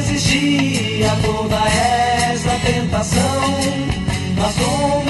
Resistir a toda essa tentação. Na sombra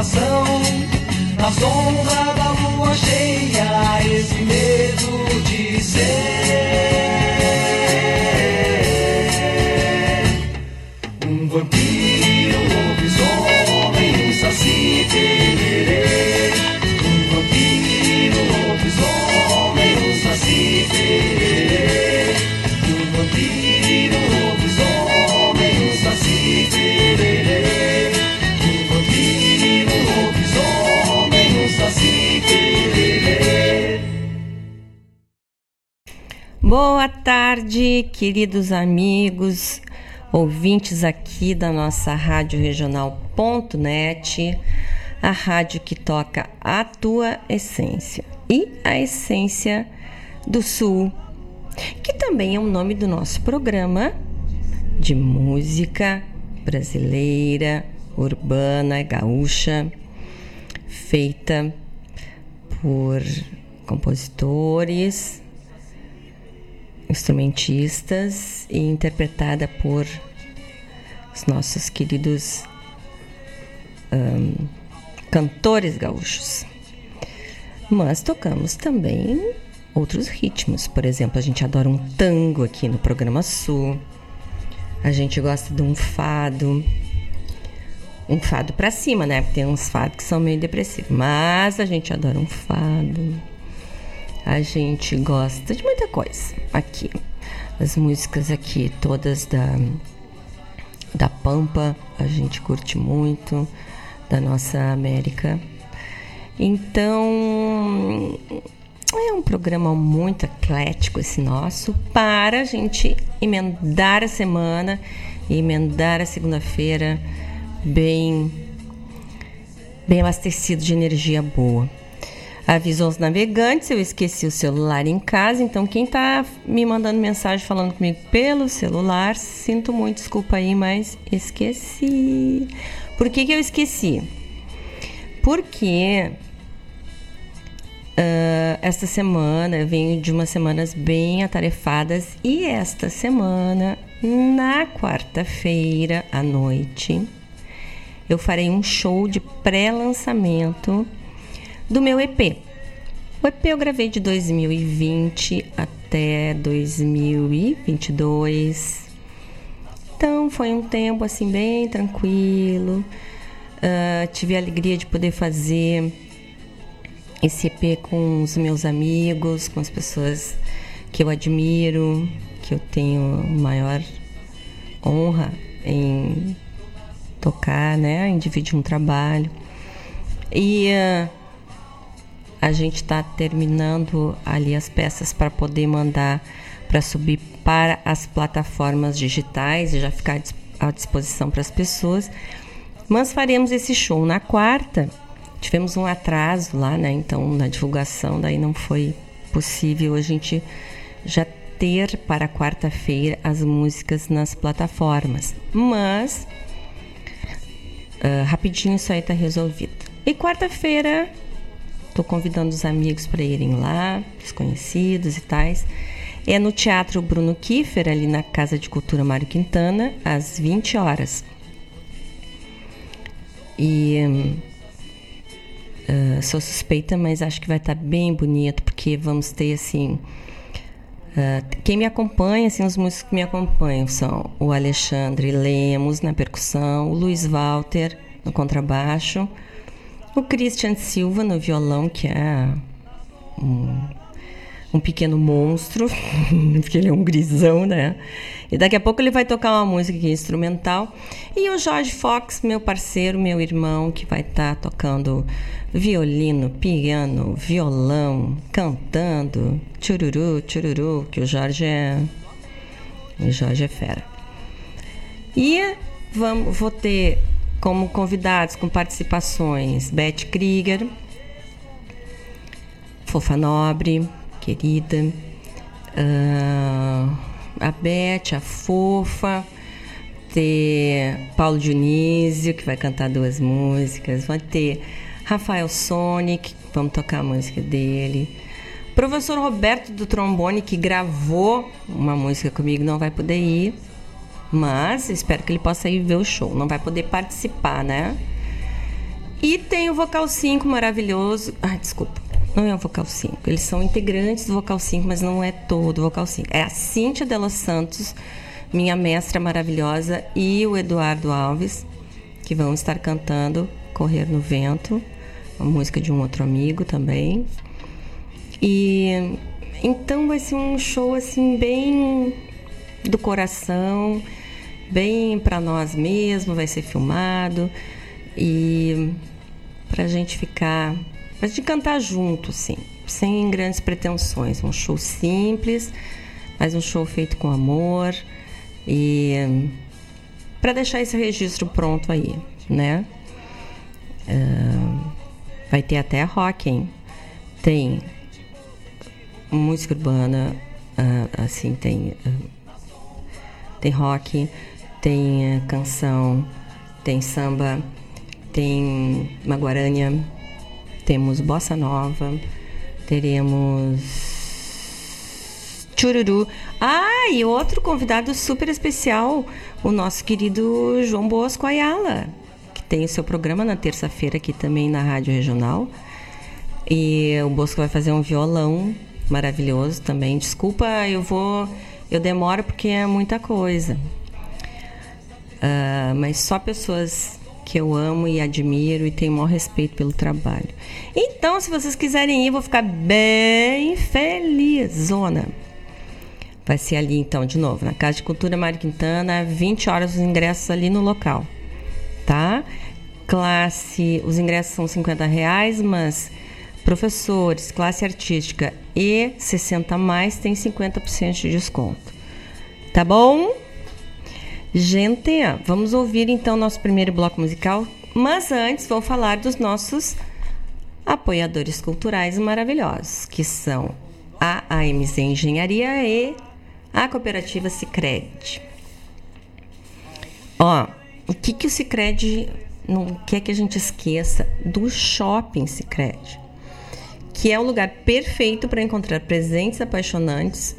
Na sombra da lua cheia, esse medo Boa tarde, queridos amigos, ouvintes aqui da nossa Rádio Regional.net, a rádio que toca a tua essência e a essência do Sul, que também é o nome do nosso programa de música brasileira, urbana, gaúcha, feita por compositores, instrumentistas e interpretada por os nossos queridos ahn, cantores gaúchos. Mas tocamos também outros ritmos. Por exemplo, a gente adora um tango aqui no programa Sul. A gente gosta de um fado. Um fado pra cima, né? Tem uns fados que são meio depressivos. Mas a gente adora um fado. A gente gosta de muita coisa aqui. As músicas aqui, todas da, da Pampa, a gente curte muito, da nossa América. Então, é um programa muito eclético esse nosso, para a gente emendar a semana e emendar a segunda-feira bem, bem abastecido de energia boa. Aviso aos navegantes, eu esqueci o celular em casa, então quem tá me mandando mensagem falando comigo pelo celular, sinto muito, desculpa aí, mas esqueci. Por que que eu esqueci? Porque ah, esta semana eu venho de umas semanas bem atarefadas e esta semana, na quarta-feira à noite, eu farei um show de pré-lançamento do meu EP. O EP eu gravei de 2020 até 2022. Então foi um tempo assim bem tranquilo. Ah, tive a alegria de poder fazer esse EP com os meus amigos, com as pessoas que eu admiro, que eu tenho maior honra em tocar, né? Em dividir um trabalho. E uh, a gente está terminando ali as peças para poder mandar para subir para as plataformas digitais e já ficar à disposição para as pessoas. Mas faremos esse show na quarta. Tivemos um atraso lá, né? Então na divulgação daí não foi possível a gente já ter para quarta-feira as músicas nas plataformas. Mas uh, rapidinho isso aí tá resolvido. E quarta-feira tô convidando os amigos para irem lá, os conhecidos e tais. É no Teatro Bruno Kiefer, ali na Casa de Cultura Mário Quintana, às 20 horas. E uh, sou suspeita, mas acho que vai estar tá bem bonito, porque vamos ter assim Uh, quem me acompanha, assim, os músicos que me acompanham são o Alexandre Lemos na percussão, o Luiz Walter no contrabaixo, o Christian Silva no violão, que é um, um pequeno monstro, porque ele é um grisão, né? E daqui a pouco ele vai tocar uma música aqui instrumental. E o Jorge Fox, meu parceiro, meu irmão, que vai estar tá tocando violino, piano, violão, cantando, chururu, chururu, que o Jorge é. O Jorge é fera. E vamos, vou ter como convidados com participações. Beth Krieger, Fofa Nobre, querida, uh, a Beth, a Fofa, ter Paulo Dionísio, que vai cantar duas músicas, vai ter Rafael Sonic, vamos tocar a música dele. Professor Roberto do trombone, que gravou uma música comigo, não vai poder ir, mas espero que ele possa ir ver o show. Não vai poder participar, né? E tem o Vocal 5 maravilhoso. Ah, desculpa. Não é o Vocal 5. Eles são integrantes do Vocal 5, mas não é todo o Vocal 5. É a Cíntia Delos Santos, minha mestra maravilhosa, e o Eduardo Alves, que vão estar cantando Correr no Vento uma música de um outro amigo também. E então vai ser um show assim bem do coração, bem para nós mesmos, vai ser filmado e para a gente ficar, para gente cantar junto, sim, sem grandes pretensões, um show simples, mas um show feito com amor e para deixar esse registro pronto aí, né? Uh, Vai ter até rock, hein? Tem música urbana, uh, assim, tem, uh, tem rock, tem uh, canção, tem samba, tem maguarânia, temos bossa nova, teremos chururu. Ah, e outro convidado super especial, o nosso querido João Bosco Ayala tem o seu programa na terça-feira aqui também na Rádio Regional. E o Bosco vai fazer um violão maravilhoso também. Desculpa, eu vou. Eu demoro porque é muita coisa. Uh, mas só pessoas que eu amo e admiro e tenho o maior respeito pelo trabalho. Então, se vocês quiserem ir, vou ficar bem feliz, zona. Vai ser ali então, de novo, na Casa de Cultura Mário Quintana, 20 horas os ingressos ali no local tá? Classe, os ingressos são 50 reais, mas professores, classe artística e 60 mais tem 50% de desconto. Tá bom? Gente, vamos ouvir então nosso primeiro bloco musical, mas antes vou falar dos nossos apoiadores culturais maravilhosos, que são a AMZ Engenharia e a Cooperativa Sicredi. Ó, o que, que o Cicred não quer que a gente esqueça do shopping Cicred, que é o lugar perfeito para encontrar presentes apaixonantes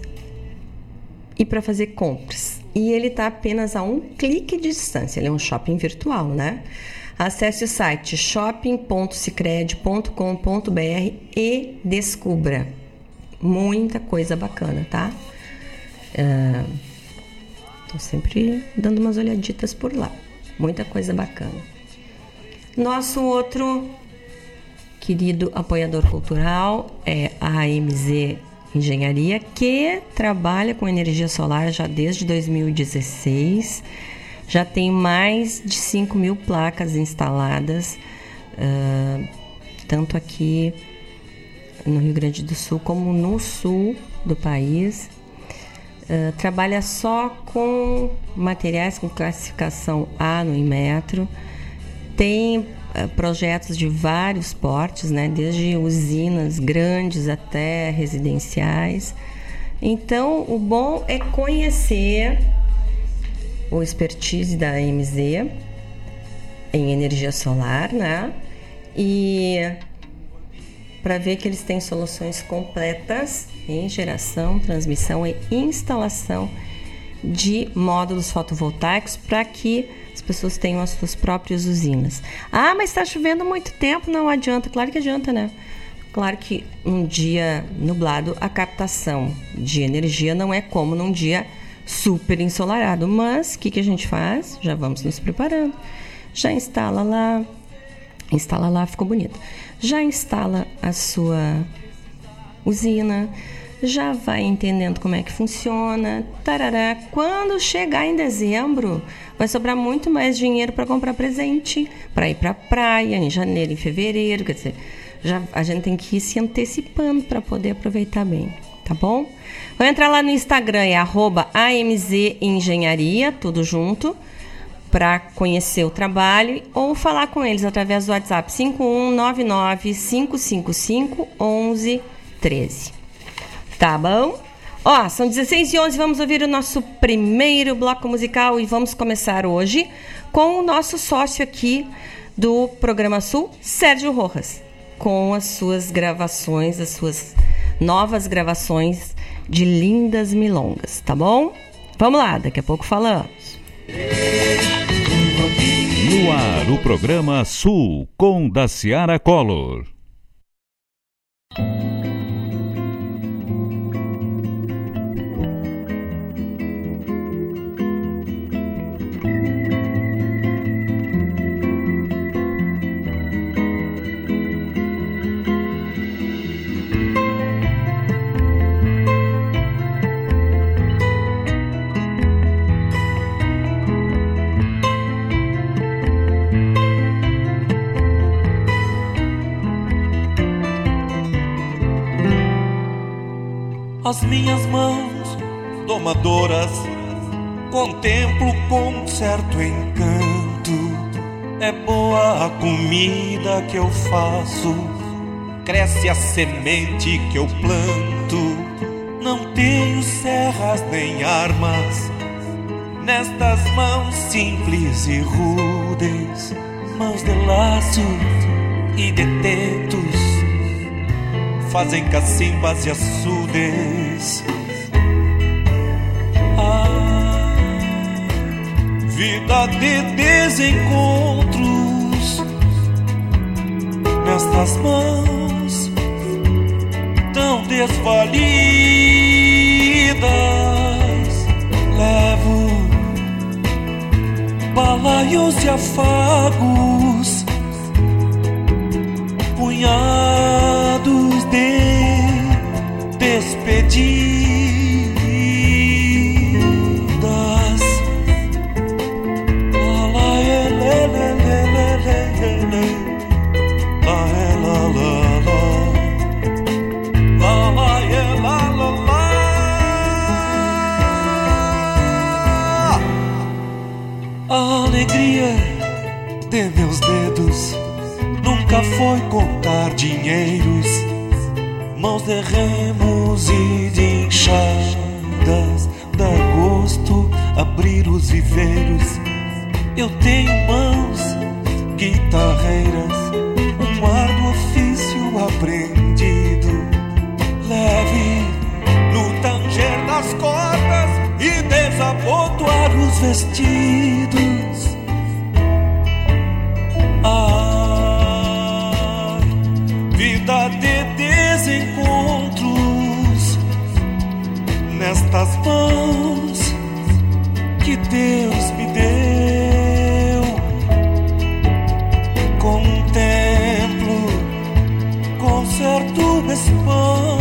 e para fazer compras. E ele está apenas a um clique de distância. Ele é um shopping virtual, né? Acesse o site shopping.cicred.com.br e descubra muita coisa bacana, tá? Estou uh, sempre dando umas olhaditas por lá. Muita coisa bacana. Nosso outro querido apoiador cultural é a AMZ Engenharia, que trabalha com energia solar já desde 2016. já tem mais de 5 mil placas instaladas, uh, tanto aqui no Rio Grande do Sul como no sul do país. Uh, trabalha só com materiais com classificação A no Inmetro. Tem projetos de vários portes, né, desde usinas grandes até residenciais. Então, o bom é conhecer o expertise da AMZ em energia solar, né? E para ver que eles têm soluções completas em geração, transmissão e instalação de módulos fotovoltaicos para que as pessoas tenham as suas próprias usinas. Ah, mas está chovendo muito tempo, não adianta. Claro que adianta, né? Claro que um dia nublado a captação de energia não é como num dia super ensolarado. Mas o que, que a gente faz? Já vamos nos preparando. Já instala lá, instala lá, ficou bonito. Já instala a sua usina, já vai entendendo como é que funciona. Tarará. Quando chegar em dezembro, vai sobrar muito mais dinheiro para comprar presente, para ir para a praia em janeiro, em fevereiro, quer dizer, já a gente tem que ir se antecipando para poder aproveitar bem tá bom? Vou entrar lá no Instagram, é arroba AMZ Engenharia, tudo junto, para conhecer o trabalho ou falar com eles através do WhatsApp 5199 555 1113. Tá bom? Ó, são 16 e 11, vamos ouvir o nosso primeiro bloco musical e vamos começar hoje com o nosso sócio aqui do Programa Sul, Sérgio Rojas, com as suas gravações, as suas novas gravações de lindas milongas, tá bom? Vamos lá, daqui a pouco falamos. No ar, o programa Sul com Daciara Collor. Minhas mãos domadoras contemplo com certo encanto. É boa a comida que eu faço, cresce a semente que eu planto. Não tenho serras nem armas nestas mãos simples e rudes, mãos de laço e de tentos fazem cacimbas e açudes. Ah, vida de desencontros nestas mãos tão desvalidas. Levo balaios e afagos, punhados de despedidas. La foi contar dinheiros, mãos de remos e de enxadas, dá gosto abrir os viveiros. Eu tenho mãos guitarreiras, um árduo ofício aprendido, leve no tanger das cordas e desabotoar os vestidos. Nestas mãos que Deus me deu. Contemplo com certo espanto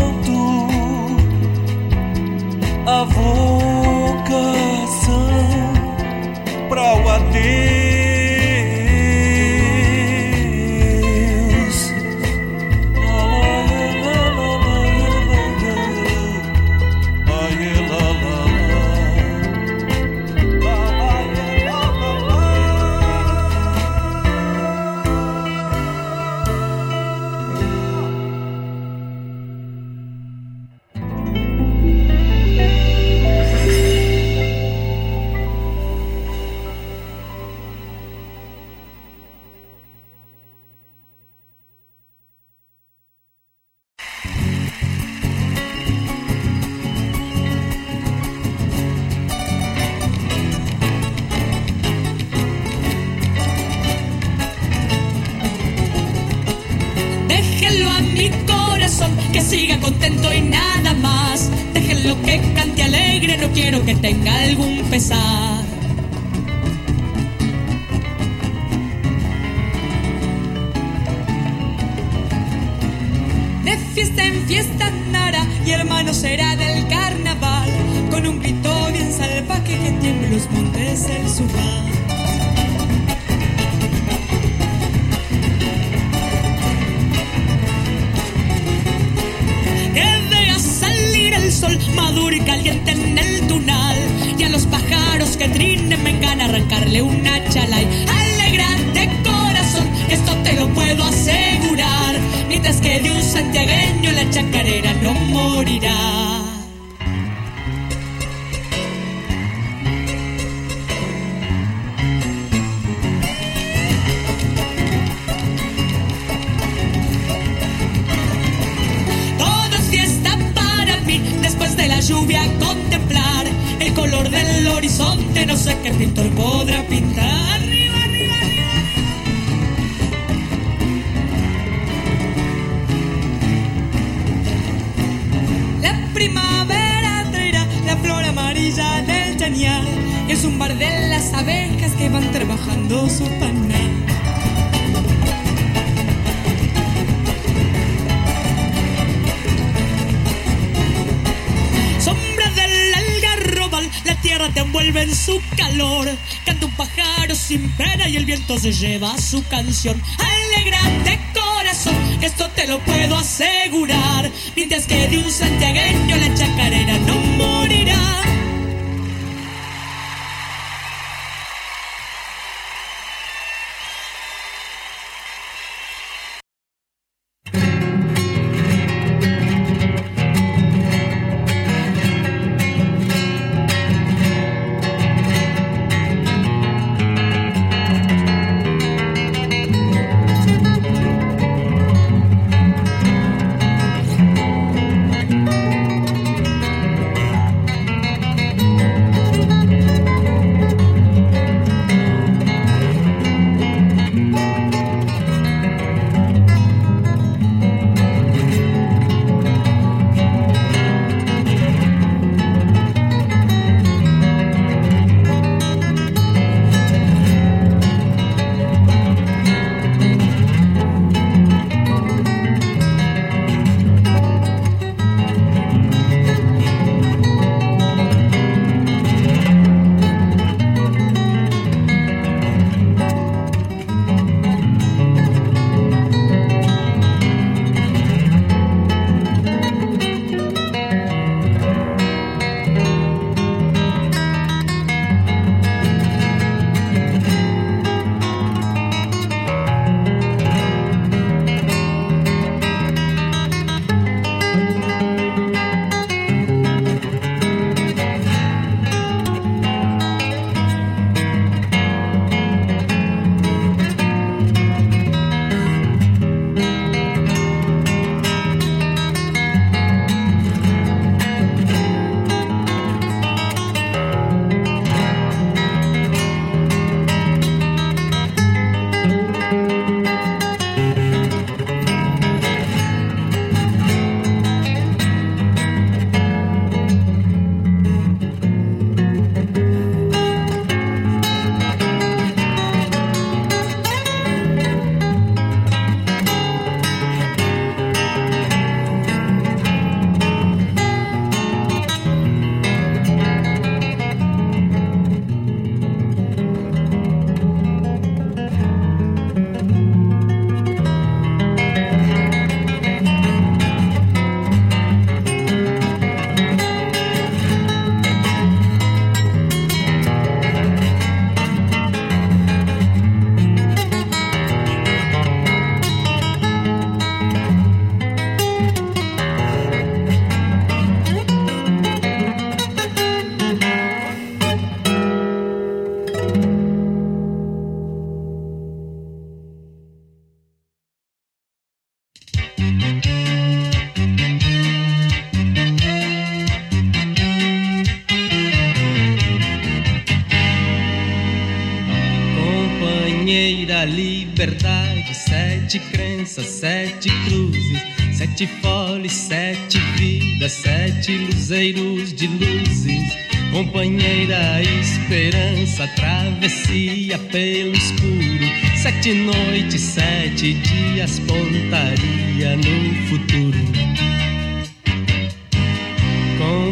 no quiero que tenga algún pesar. De fiesta en fiesta andará y hermano será del carnaval, con un grito bien salvaje que tiembla los montes del sur. arrancarle una chalay. Alegrate corazón, esto te lo puedo asegurar. Mientras que de un santiagueño la chacarera no morirá. But se lleva su canción. Sete luzeiros de luzes. Companheira, esperança, travessia pelo escuro, sete noites, sete dias, pontaria no futuro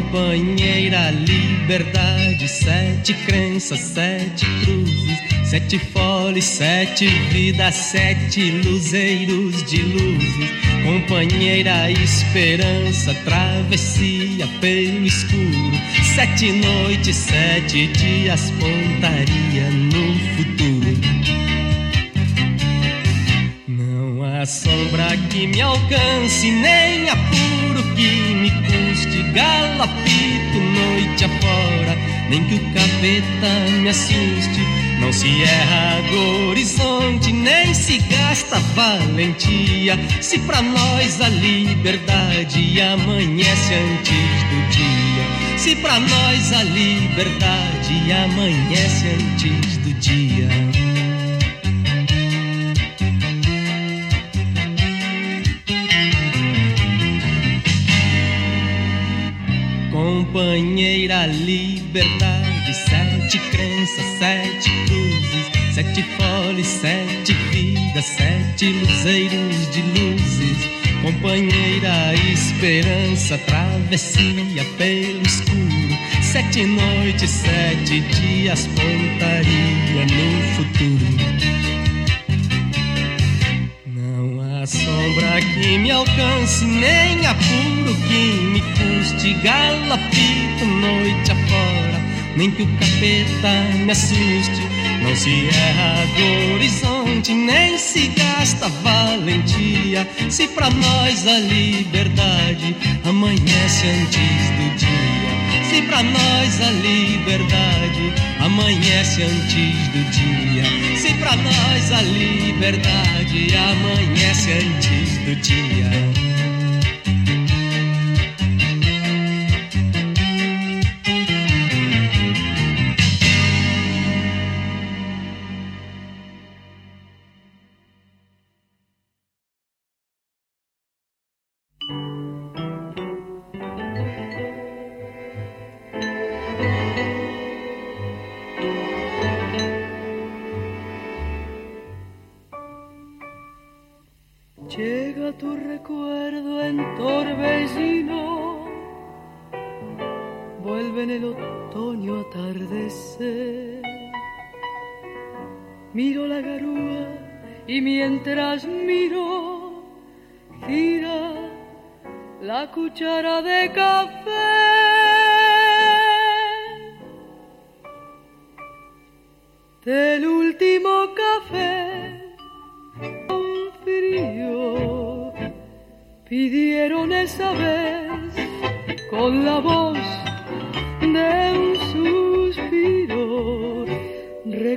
companheira, liberdade, sete crenças, sete cruzes, sete folhas, sete vidas, sete luzeiros de luzes, companheira, esperança, travessia pelo escuro, sete noites, sete dias, pontaria no futuro. Não há sombra que me alcance, nem apuro que me custe galapito noite afora, nem que o capeta me assuste. Não se erra do horizonte, nem se gasta valentia. Se pra nós a liberdade amanhece antes do dia. Se pra nós a liberdade amanhece antes do dia. companheira, liberdade, sete crenças, sete cruzes, sete folhas, sete vidas, sete luzeiros de luzes, companheira, esperança, travessia pelo escuro, sete noites, sete dias, pontaria no futuro. sombra que me alcance, nem apuro que me custe. Galapito noite afora, nem que o capeta me assuste. Não se erra do horizonte, nem se gasta valentia. Se pra nós a liberdade amanhece antes do dia. Se pra nós a liberdade amanhece antes do dia. Se pra nós a liberdade amanhece antes do dia. Cuchara de café. Del último café con frío pidieron esa vez con la voz de un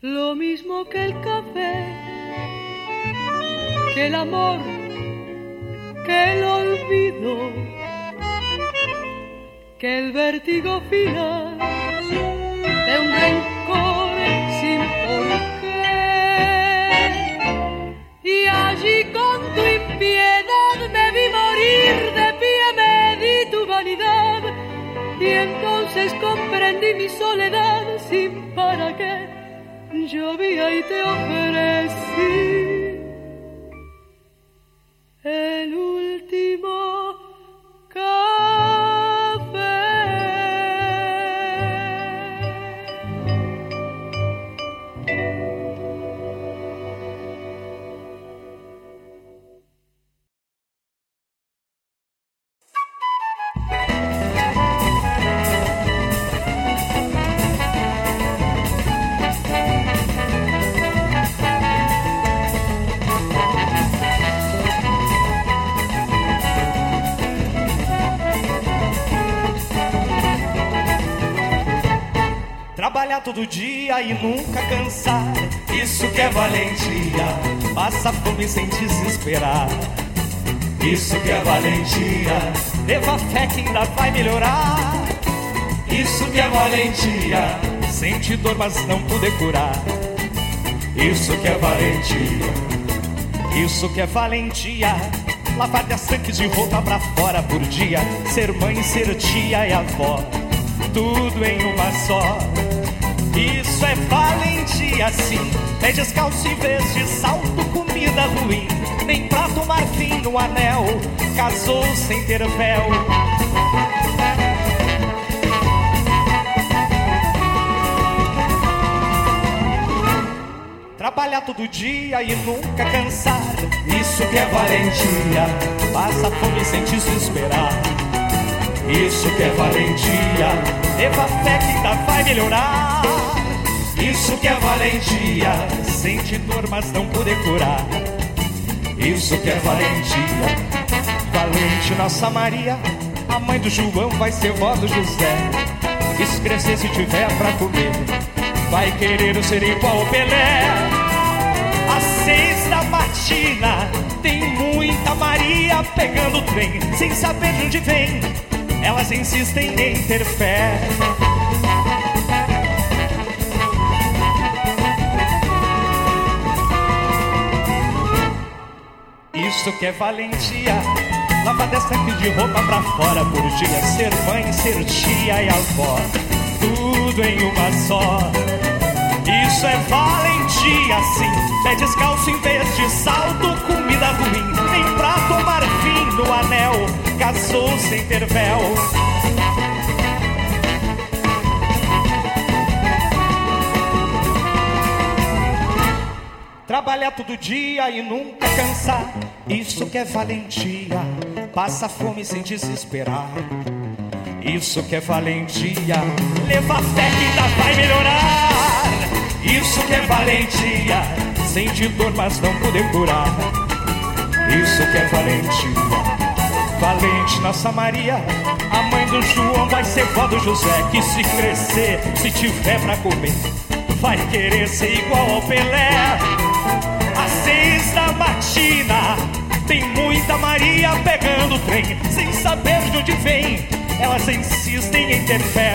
lo mismo que el café, que el amor, que el olvido que el vértigo final de un rencor sin por qué. Y allí con tu impiedad me vi morir de pie, me di tu vanidad. Y entonces comprendí mi soledad sin para qué llovía y te ofrecí el último. Trabalhar todo dia e nunca cansar, isso que é valentia. Passa fome sem desesperar, isso que é valentia. Leva fé que ainda vai melhorar, isso que é valentia. Sente dor, mas não poder curar, isso que é valentia. Isso que é valentia. Lavar dez tanques de roupa pra fora por dia. Ser mãe, ser tia e avó. Tudo em uma só. Isso é valentia, sim. É descalço em vez de salto, comida ruim. Nem pra tomar fim no anel. Casou sem ter véu. Trabalhar todo dia e nunca cansar. Isso que é valentia. Passa fome sem desesperar. Isso que é valentia. Leva fé que ainda vai melhorar. Isso que é valentia. Sente dor, mas não poder curar. Isso que é valentia. Valente Nossa Maria. A mãe do João vai ser vó do José. Se crescer se tiver pra comer. Vai querer ser igual ao Pelé. Às seis da matina tem muita Maria pegando o trem, sem saber de onde vem. Elas insistem em ter fé. Isso que é valentia. Lava dessa aqui de roupa pra fora por dia. Ser mãe, ser tia e avó. Tudo em uma só. Isso é valentia, sim. Pé descalço em vez de salto, comida ruim. Nem pra tomar fim no anel. Casou sem ter véu. Trabalhar todo dia e nunca cansar. Isso que é valentia. Passa fome sem desesperar. Isso que é valentia. Leva fé que ainda vai melhorar. Isso que é valentia. Sente dor, mas não poder curar. Isso que é valentia. Valente Nossa Maria, a mãe do João vai ser vó do José. Que se crescer, se tiver pra comer, vai querer ser igual ao Pelé. Às seis da matina, tem muita Maria pegando o trem, sem saber de onde vem. Elas insistem em ter fé.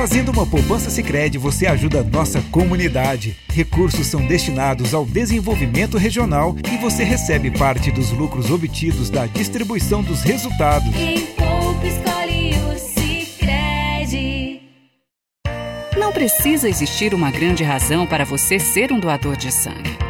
Fazendo uma poupança Sicredi, você ajuda a nossa comunidade. Recursos são destinados ao desenvolvimento regional e você recebe parte dos lucros obtidos da distribuição dos resultados. Quem poupa escolhe o Sicredi. Não precisa existir uma grande razão para você ser um doador de sangue.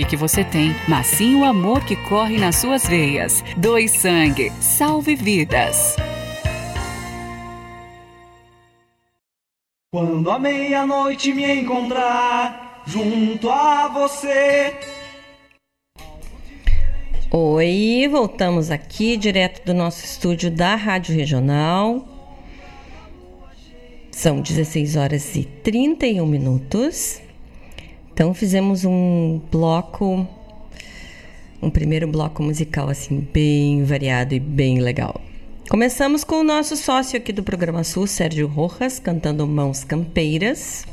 que você tem, mas sim o amor que corre nas suas veias. Doe sangue, salve vidas. Quando a meia-noite me encontrar junto a você. Oi, voltamos aqui direto do nosso estúdio da Rádio Regional. São 16 horas e 31 minutos. Então fizemos um bloco, um primeiro bloco musical assim bem variado e bem legal. Começamos com o nosso sócio aqui do programa Sul, Sérgio Rojas, cantando Mãos Campeiras.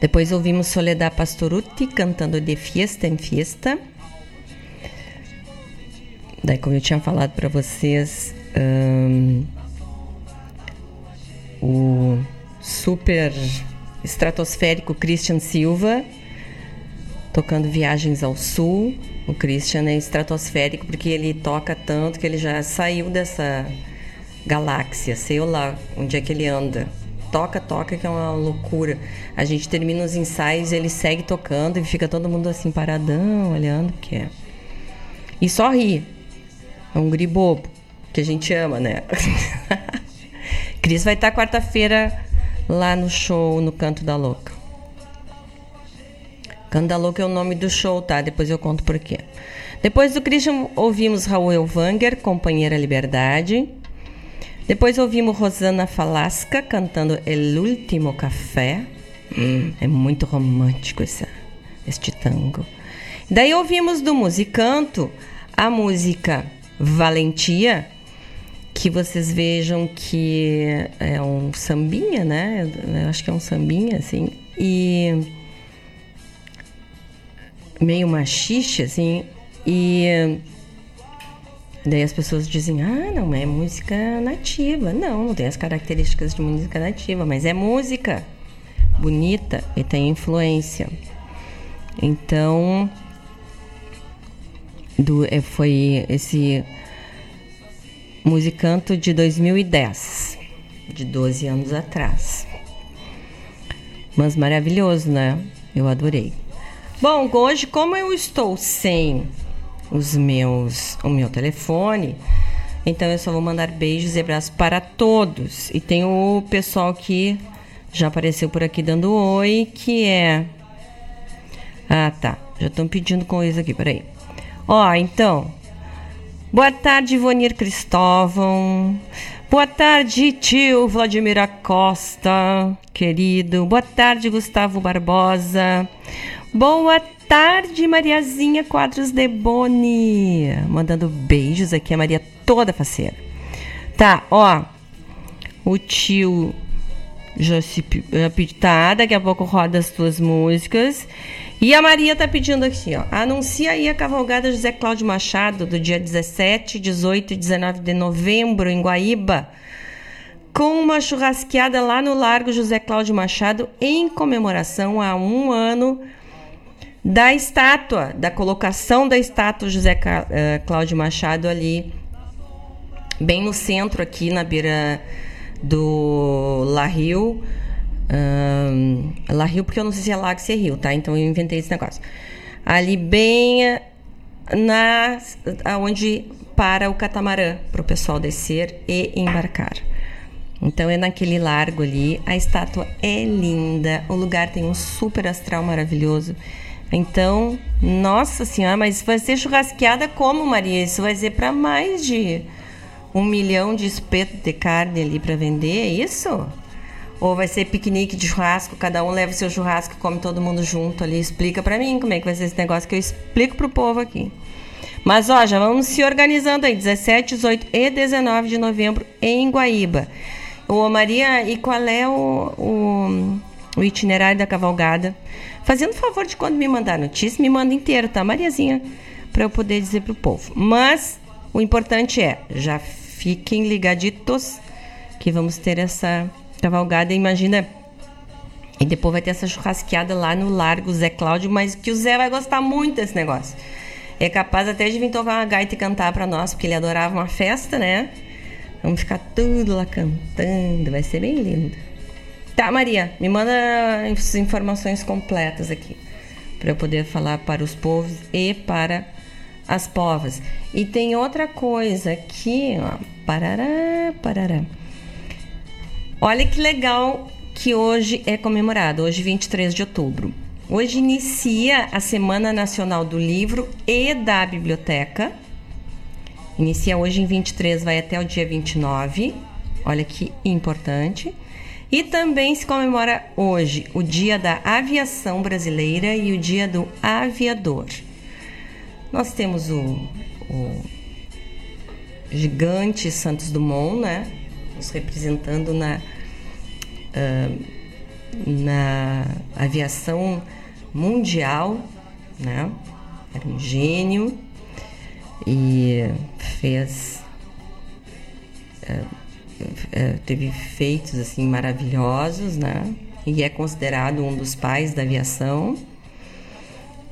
Depois ouvimos Soledad Pastoruti cantando De Fiesta em Fiesta. Daí, como eu tinha falado para vocês, um, o super estratosférico Christian Silva tocando Viagens ao Sul. O Christian é estratosférico porque ele toca tanto que ele já saiu dessa galáxia, sei lá onde é que ele anda. Toca, toca, que é uma loucura. A gente termina os ensaios, ele segue tocando e fica todo mundo assim paradão, olhando, que é. E só ri. É um guri bobo, que a gente ama, né? Cris vai estar quarta-feira lá no show no Canto da Louca. Canto da Louca é o nome do show, tá? Depois eu conto por quê. Depois do Christian, ouvimos Raul Elvanger, Companheira Liberdade. Depois ouvimos Rosana Falasca cantando El Último Café. Hum, é muito romântico essa, este tango. Daí ouvimos do Musicanto a música Valentia, que vocês vejam que é um sambinha, né? Eu acho que é um sambinha, assim. E meio machixe, assim. E daí as pessoas dizem, ah, não é música nativa. Não, não tem as características de música nativa, mas é música bonita e tem influência. Então, do, é, foi esse musicanto de 2010, de 12 anos atrás. Mas maravilhoso, né? Eu adorei. Bom, hoje, como eu estou sem os meus, o meu telefone, então eu só vou mandar beijos e abraços para todos. E tem o pessoal que já apareceu por aqui dando oi, que é. Ah, tá. Já estão pedindo coisa aqui, peraí. Ó, então. Boa tarde, Ivonir Cristóvão. Boa tarde, tio Vladimir Acosta, querido. Boa tarde, Gustavo Barbosa. Boa tarde, Mariazinha Quadros de Boni. Mandando beijos aqui, a Maria toda faceira. Tá, ó. O tio já se tá, daqui a pouco roda as tuas músicas. E a Maria tá pedindo aqui, ó. Anuncia aí a cavalgada José Cláudio Machado do dia 17, 18 e 19 de novembro em Guaíba. Com uma churrasqueada lá no Largo José Cláudio Machado em comemoração a um ano da estátua, da colocação da estátua José eh, Cláudio Machado ali, bem no centro aqui na beira do La Rio um, La Rio, porque eu não sei se é lago se é rio, tá? Então eu inventei esse negócio. Ali bem na onde para o catamarã para o pessoal descer e embarcar. Então é naquele largo ali. A estátua é linda, o lugar tem um super astral maravilhoso. Então, nossa senhora, mas vai ser churrasqueada como, Maria? Isso vai ser para mais de um milhão de espeto de carne ali para vender, é isso? Ou vai ser piquenique de churrasco, cada um leva o seu churrasco e come todo mundo junto ali. Explica para mim como é que vai ser esse negócio que eu explico pro povo aqui. Mas ó, já vamos se organizando aí, 17, 18 e 19 de novembro em Guaíba. Ô Maria, e qual é o, o, o itinerário da cavalgada? Fazendo favor de quando me mandar notícia, me manda inteiro, tá, Mariazinha? Para eu poder dizer pro povo. Mas o importante é, já fiquem ligaditos que vamos ter essa cavalgada, imagina. E depois vai ter essa churrasqueada lá no Largo Zé Cláudio, mas que o Zé vai gostar muito desse negócio. É capaz até de vir tocar uma gaita e cantar para nós, porque ele adorava uma festa, né? Vamos ficar tudo lá cantando, vai ser bem lindo. Tá, Maria, me manda as informações completas aqui, para eu poder falar para os povos e para as povas. E tem outra coisa aqui, ó, parará, parará. Olha que legal que hoje é comemorado, hoje 23 de outubro. Hoje inicia a Semana Nacional do Livro e da Biblioteca. Inicia hoje em 23, vai até o dia 29. Olha que importante. E também se comemora hoje o Dia da Aviação Brasileira e o Dia do Aviador. Nós temos o, o gigante Santos Dumont, né? Nos representando na, uh, na aviação mundial, né? Era um gênio e fez uh, uh, teve feitos assim maravilhosos, né? E é considerado um dos pais da aviação.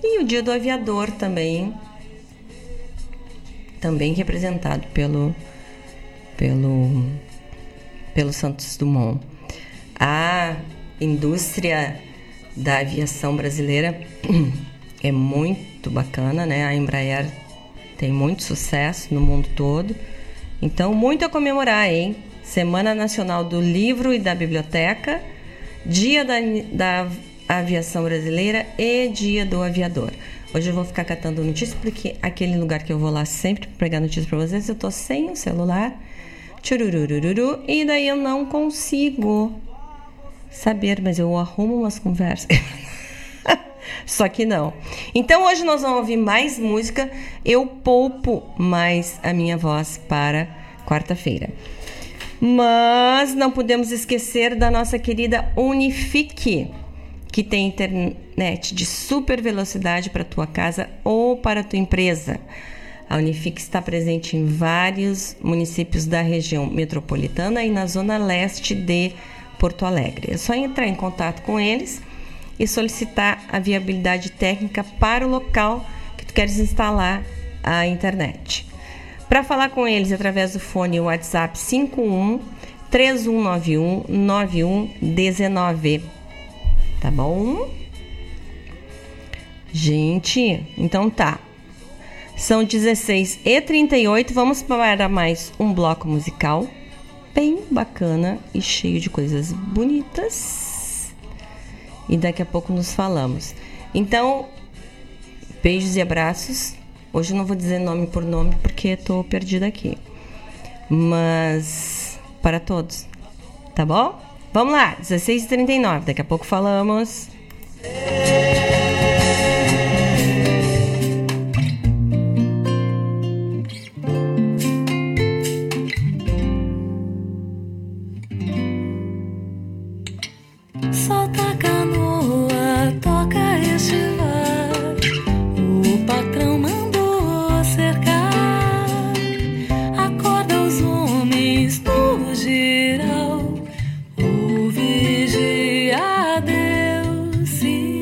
E o Dia do Aviador também também representado pelo pelo pelo Santos Dumont. A indústria da aviação brasileira é muito bacana, né? A Embraer tem muito sucesso no mundo todo. Então, muito a comemorar, hein? Semana Nacional do Livro e da Biblioteca, Dia da, da Aviação Brasileira e Dia do Aviador. Hoje eu vou ficar catando notícias porque aquele lugar que eu vou lá sempre pegar notícias para vocês, eu tô sem o celular. E daí eu não consigo saber, mas eu arrumo umas conversas. Só que não. Então hoje nós vamos ouvir mais música. Eu poupo mais a minha voz para quarta-feira. Mas não podemos esquecer da nossa querida Unifique que tem internet de super velocidade para tua casa ou para tua empresa. A Unifique está presente em vários municípios da região metropolitana e na zona leste de Porto Alegre. É só entrar em contato com eles e solicitar a viabilidade técnica para o local que tu queres instalar a internet. Para falar com eles através do fone WhatsApp 51 3191 9119 tá bom? Gente, então tá. São 16 e 38 vamos para mais um bloco musical bem bacana e cheio de coisas bonitas. E daqui a pouco nos falamos. Então, beijos e abraços. Hoje eu não vou dizer nome por nome porque tô perdida aqui. Mas para todos, tá bom? Vamos lá, 16h39, daqui a pouco falamos. Desce a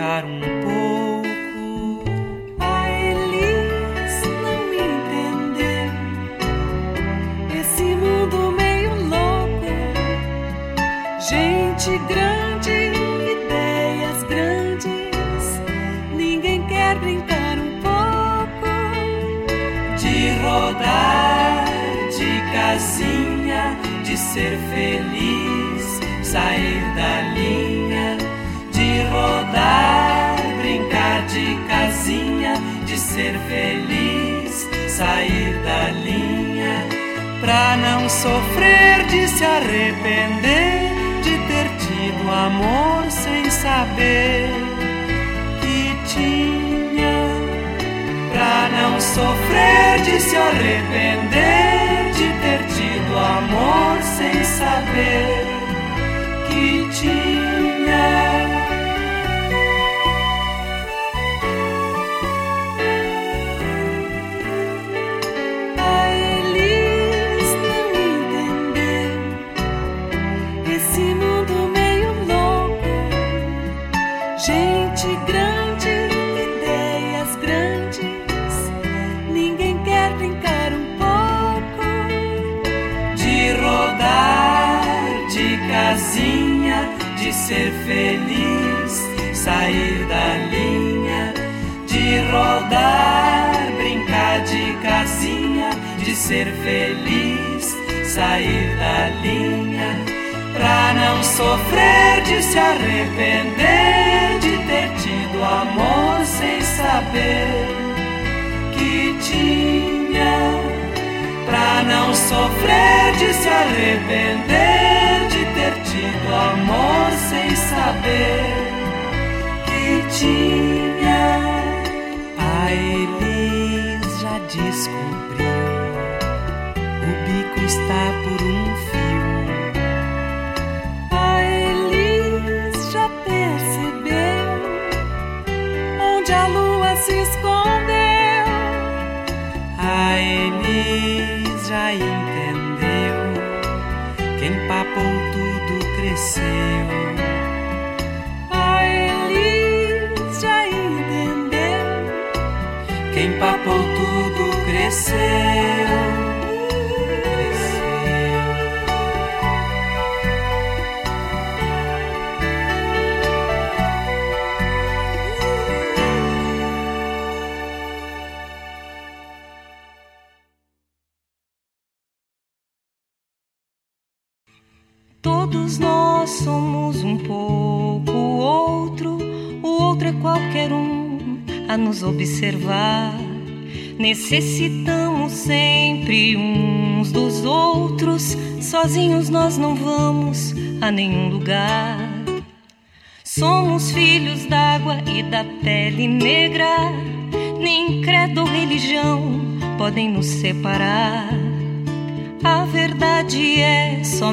um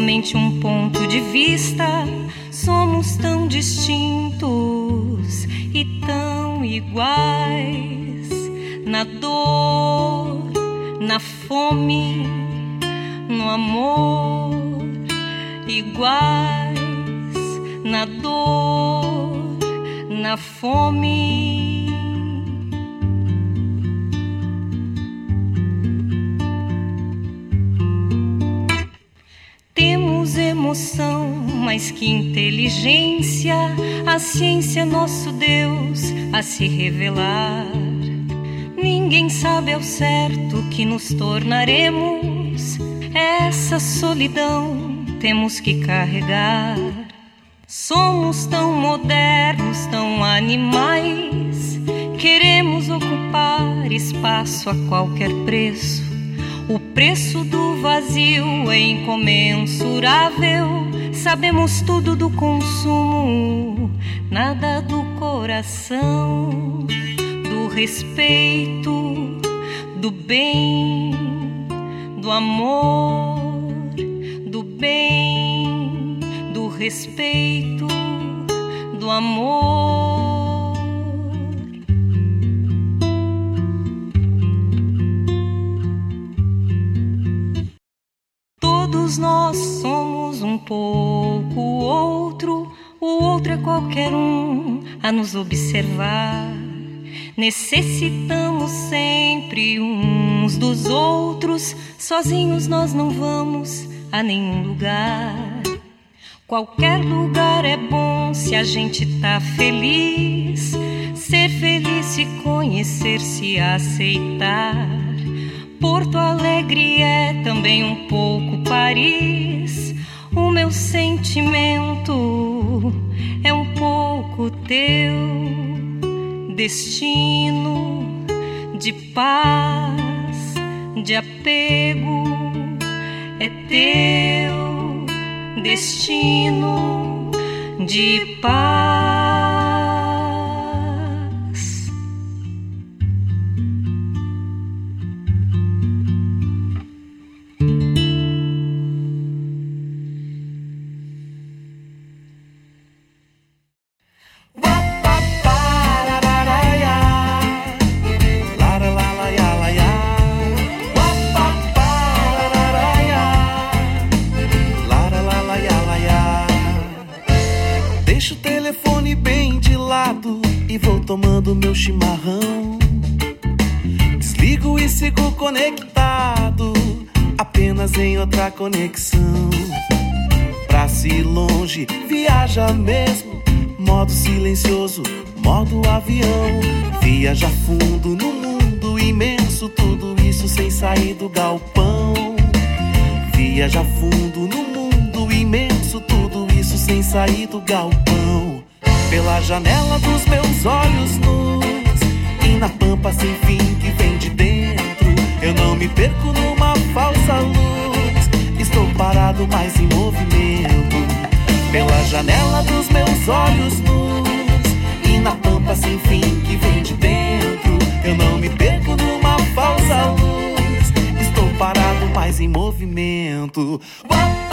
somente um ponto de vista. Somos tão distintos e tão iguais na dor, na fome, no amor, iguais na dor, na fome. Emoção mais que inteligência, a ciência, nosso Deus, a se revelar. Ninguém sabe ao certo que nos tornaremos, essa solidão temos que carregar. Somos tão modernos, tão animais, queremos ocupar espaço a qualquer preço. O preço do vazio é incomensurável. Sabemos tudo do consumo, nada do coração, do respeito, do bem, do amor, do bem, do respeito, do amor. Todos nós somos um pouco outro, o outro é qualquer um a nos observar. Necessitamos sempre uns dos outros, sozinhos nós não vamos a nenhum lugar. Qualquer lugar é bom se a gente tá feliz. Ser feliz, se conhecer, se aceitar. Porto Alegre é também um pouco Paris. O meu sentimento é um pouco teu destino de paz, de apego. É teu destino de paz. Vou tomando meu chimarrão. Desligo e sigo conectado, apenas em outra conexão. Pra se longe, viaja mesmo, modo silencioso, modo avião. Viaja fundo no mundo imenso, tudo isso sem sair do galpão. Viaja fundo no mundo imenso, tudo isso sem sair do galpão. Pela janela dos meus olhos nus e na pampa sem fim que vem de dentro. Eu não me perco numa falsa luz, estou parado, mas em movimento. Pela janela dos meus olhos nus e na pampa sem fim que vem de dentro. Eu não me perco numa falsa luz, estou parado, mas em movimento. Mando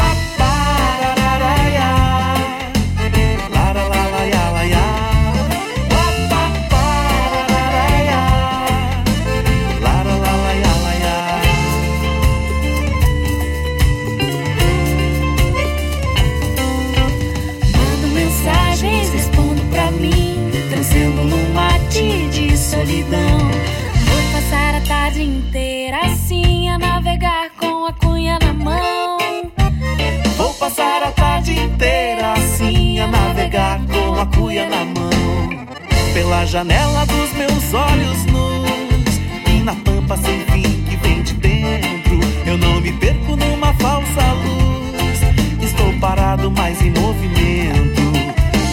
tarde inteira assim a navegar com a cuia na mão. Pela janela dos meus olhos nus e na pampa sem fim que vem de dentro. Eu não me perco numa falsa luz. Estou parado, mas em movimento.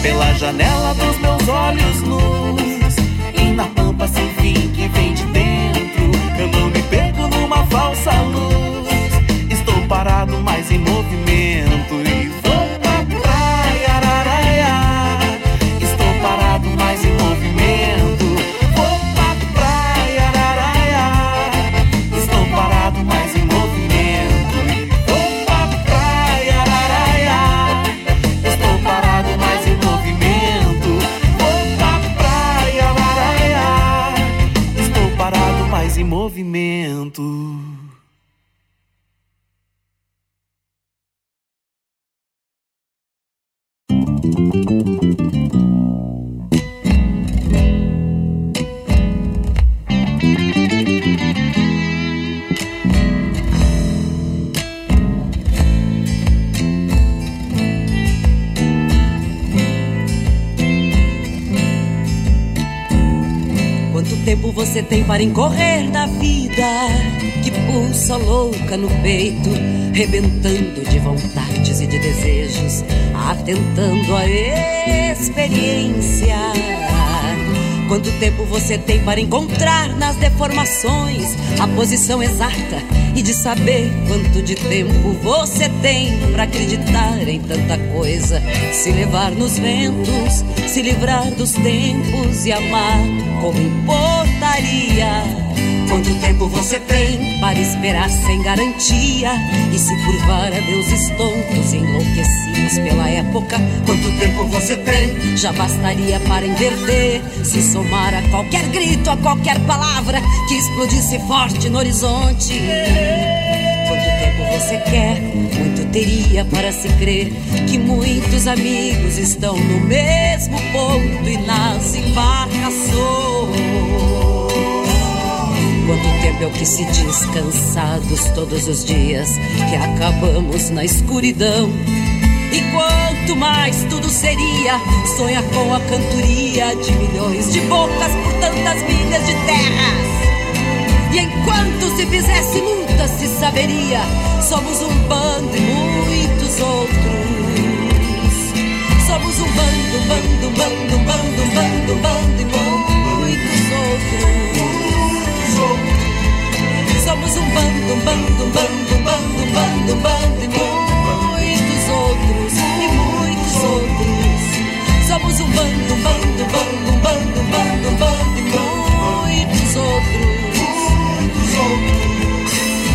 Pela janela dos meus olhos nus e na pampa sem fim que vem de dentro. Eu não me perco numa falsa luz. Estou parado, mas em movimento para incorrer na vida que pulsa louca no peito, rebentando de vontades e de desejos, atentando a experiência. Quanto tempo você tem para encontrar nas deformações a posição exata e de saber quanto de tempo você tem para acreditar em tanta coisa, se levar nos ventos, se livrar dos tempos e amar como importaria. Quanto tempo você tem para esperar sem garantia e se curvar a deuses tontos enlouquecidos pela época? Quanto tempo você tem? Já bastaria para inverter, se somar a qualquer grito, a qualquer palavra que explodisse forte no horizonte. Quanto tempo você quer? Muito teria para se crer que muitos amigos estão no mesmo ponto e nas embarcações. Quanto tempo é o que se diz cansados todos os dias que acabamos na escuridão. E quanto mais tudo seria, sonha com a cantoria de milhões de bocas por tantas milhas de terras. E enquanto se fizesse luta, se saberia, somos um bando e muitos outros. Somos um bando, bando, bando, bando, bando, bando e muitos outros. Somos um bando, bando, bando, bando, bando, bando e muitos outros, e muitos outros. Somos um bando, bando, bando, bando, bando, bando e muitos outros.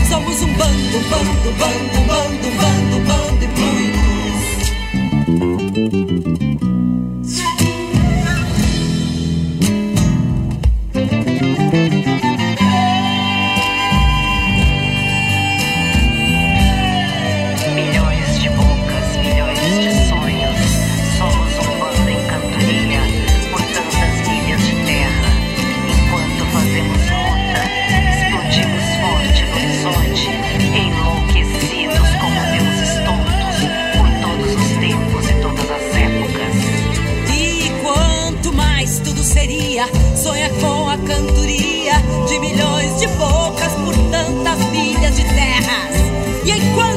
Somos um bando, bando, bando, bando, bando, bando e Milhões sonha com a cantoria de milhões de bocas por tantas milhas de terras. E enquanto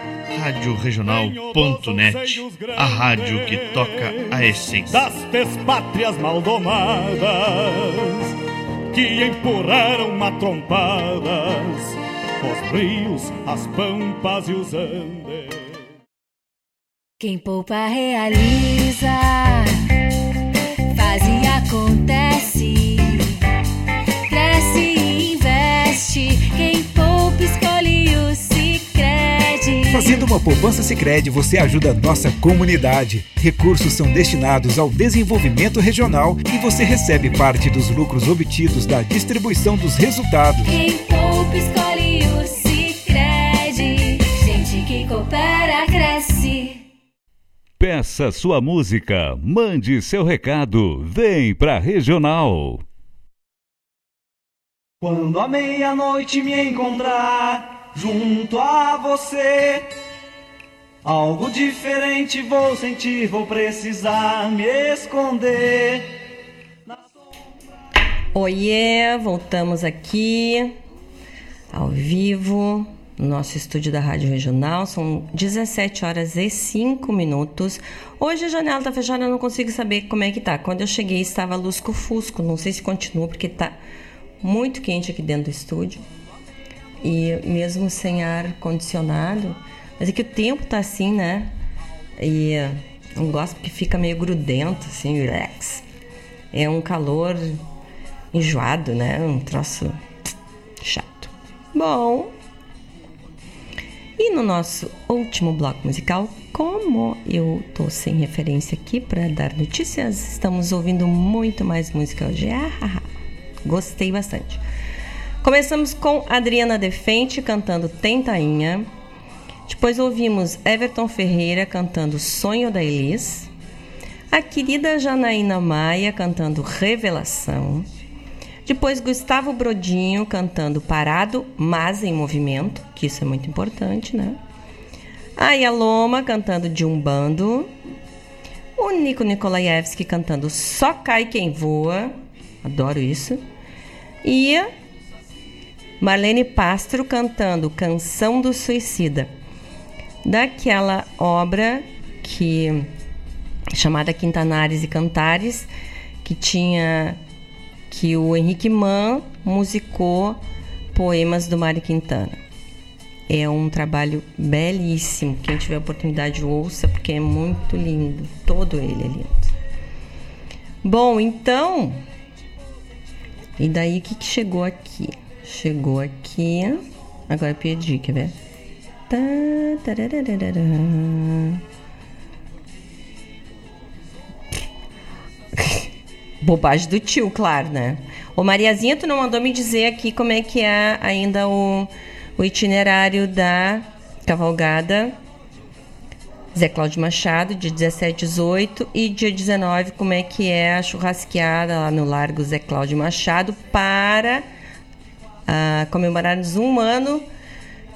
Rádio Regional.net, a rádio que toca a essência das pátrias maldomadas que empurraram matrompadas os rios, as pampas e os andes. Quem poupa realiza, faz e acontece, Fazendo uma poupança Sicredi, você ajuda a nossa comunidade. Recursos são destinados ao desenvolvimento regional e você recebe parte dos lucros obtidos da distribuição dos resultados. Quem poupa escolhe o Sicredi. Gente que coopera cresce. Peça sua música, mande seu recado, vem pra Regional. Quando a meia-noite me encontrar junto a você, algo diferente vou sentir, vou precisar me esconder. Oiê, voltamos aqui ao vivo no nosso estúdio da Rádio Regional. São 17 horas e 5 minutos. Hoje a janela tá fechada, eu não consigo saber como é que tá. Quando eu cheguei estava lusco-fusco, não sei se continua porque tá muito quente aqui dentro do estúdio. E mesmo sem ar condicionado, mas é que o tempo tá assim, né? E não gosto porque fica meio grudento, assim, relax. É um calor enjoado, né? Um troço chato. Bom, e no nosso último bloco musical, como eu tô sem referência aqui para dar notícias, estamos ouvindo muito mais música hoje. Ah, gostei bastante. Começamos com Adriana Defente cantando Tentainha. Depois ouvimos Everton Ferreira cantando Sonho da Elis. A querida Janaína Maia cantando Revelação. Depois Gustavo Brodinho cantando Parado, mas em movimento, que isso é muito importante, né? A Yaloma cantando De um Bando. O Nico Nikolaevski cantando Só Cai Quem Voa. Adoro isso. E Marlene Pastro cantando Canção do Suicida. Daquela obra que chamada Quintanares e Cantares, que tinha que o Henrique Mann musicou poemas do Mário Quintana. É um trabalho belíssimo. Quem tiver oportunidade, ouça, porque é muito lindo. Todo ele é lindo. Bom, então. E daí o que, que chegou aqui? Chegou aqui. Agora eu perdi, quer ver? Tá. Bobagem do tio, claro, né? Ô Mariazinha, tu não mandou me dizer aqui como é que é ainda o, o itinerário da cavalgada Zé Cláudio Machado, dia 17, 18 e dia 19, como é que é a churrasqueada lá no Largo Zé Cláudio Machado para uh, comemorarmos um ano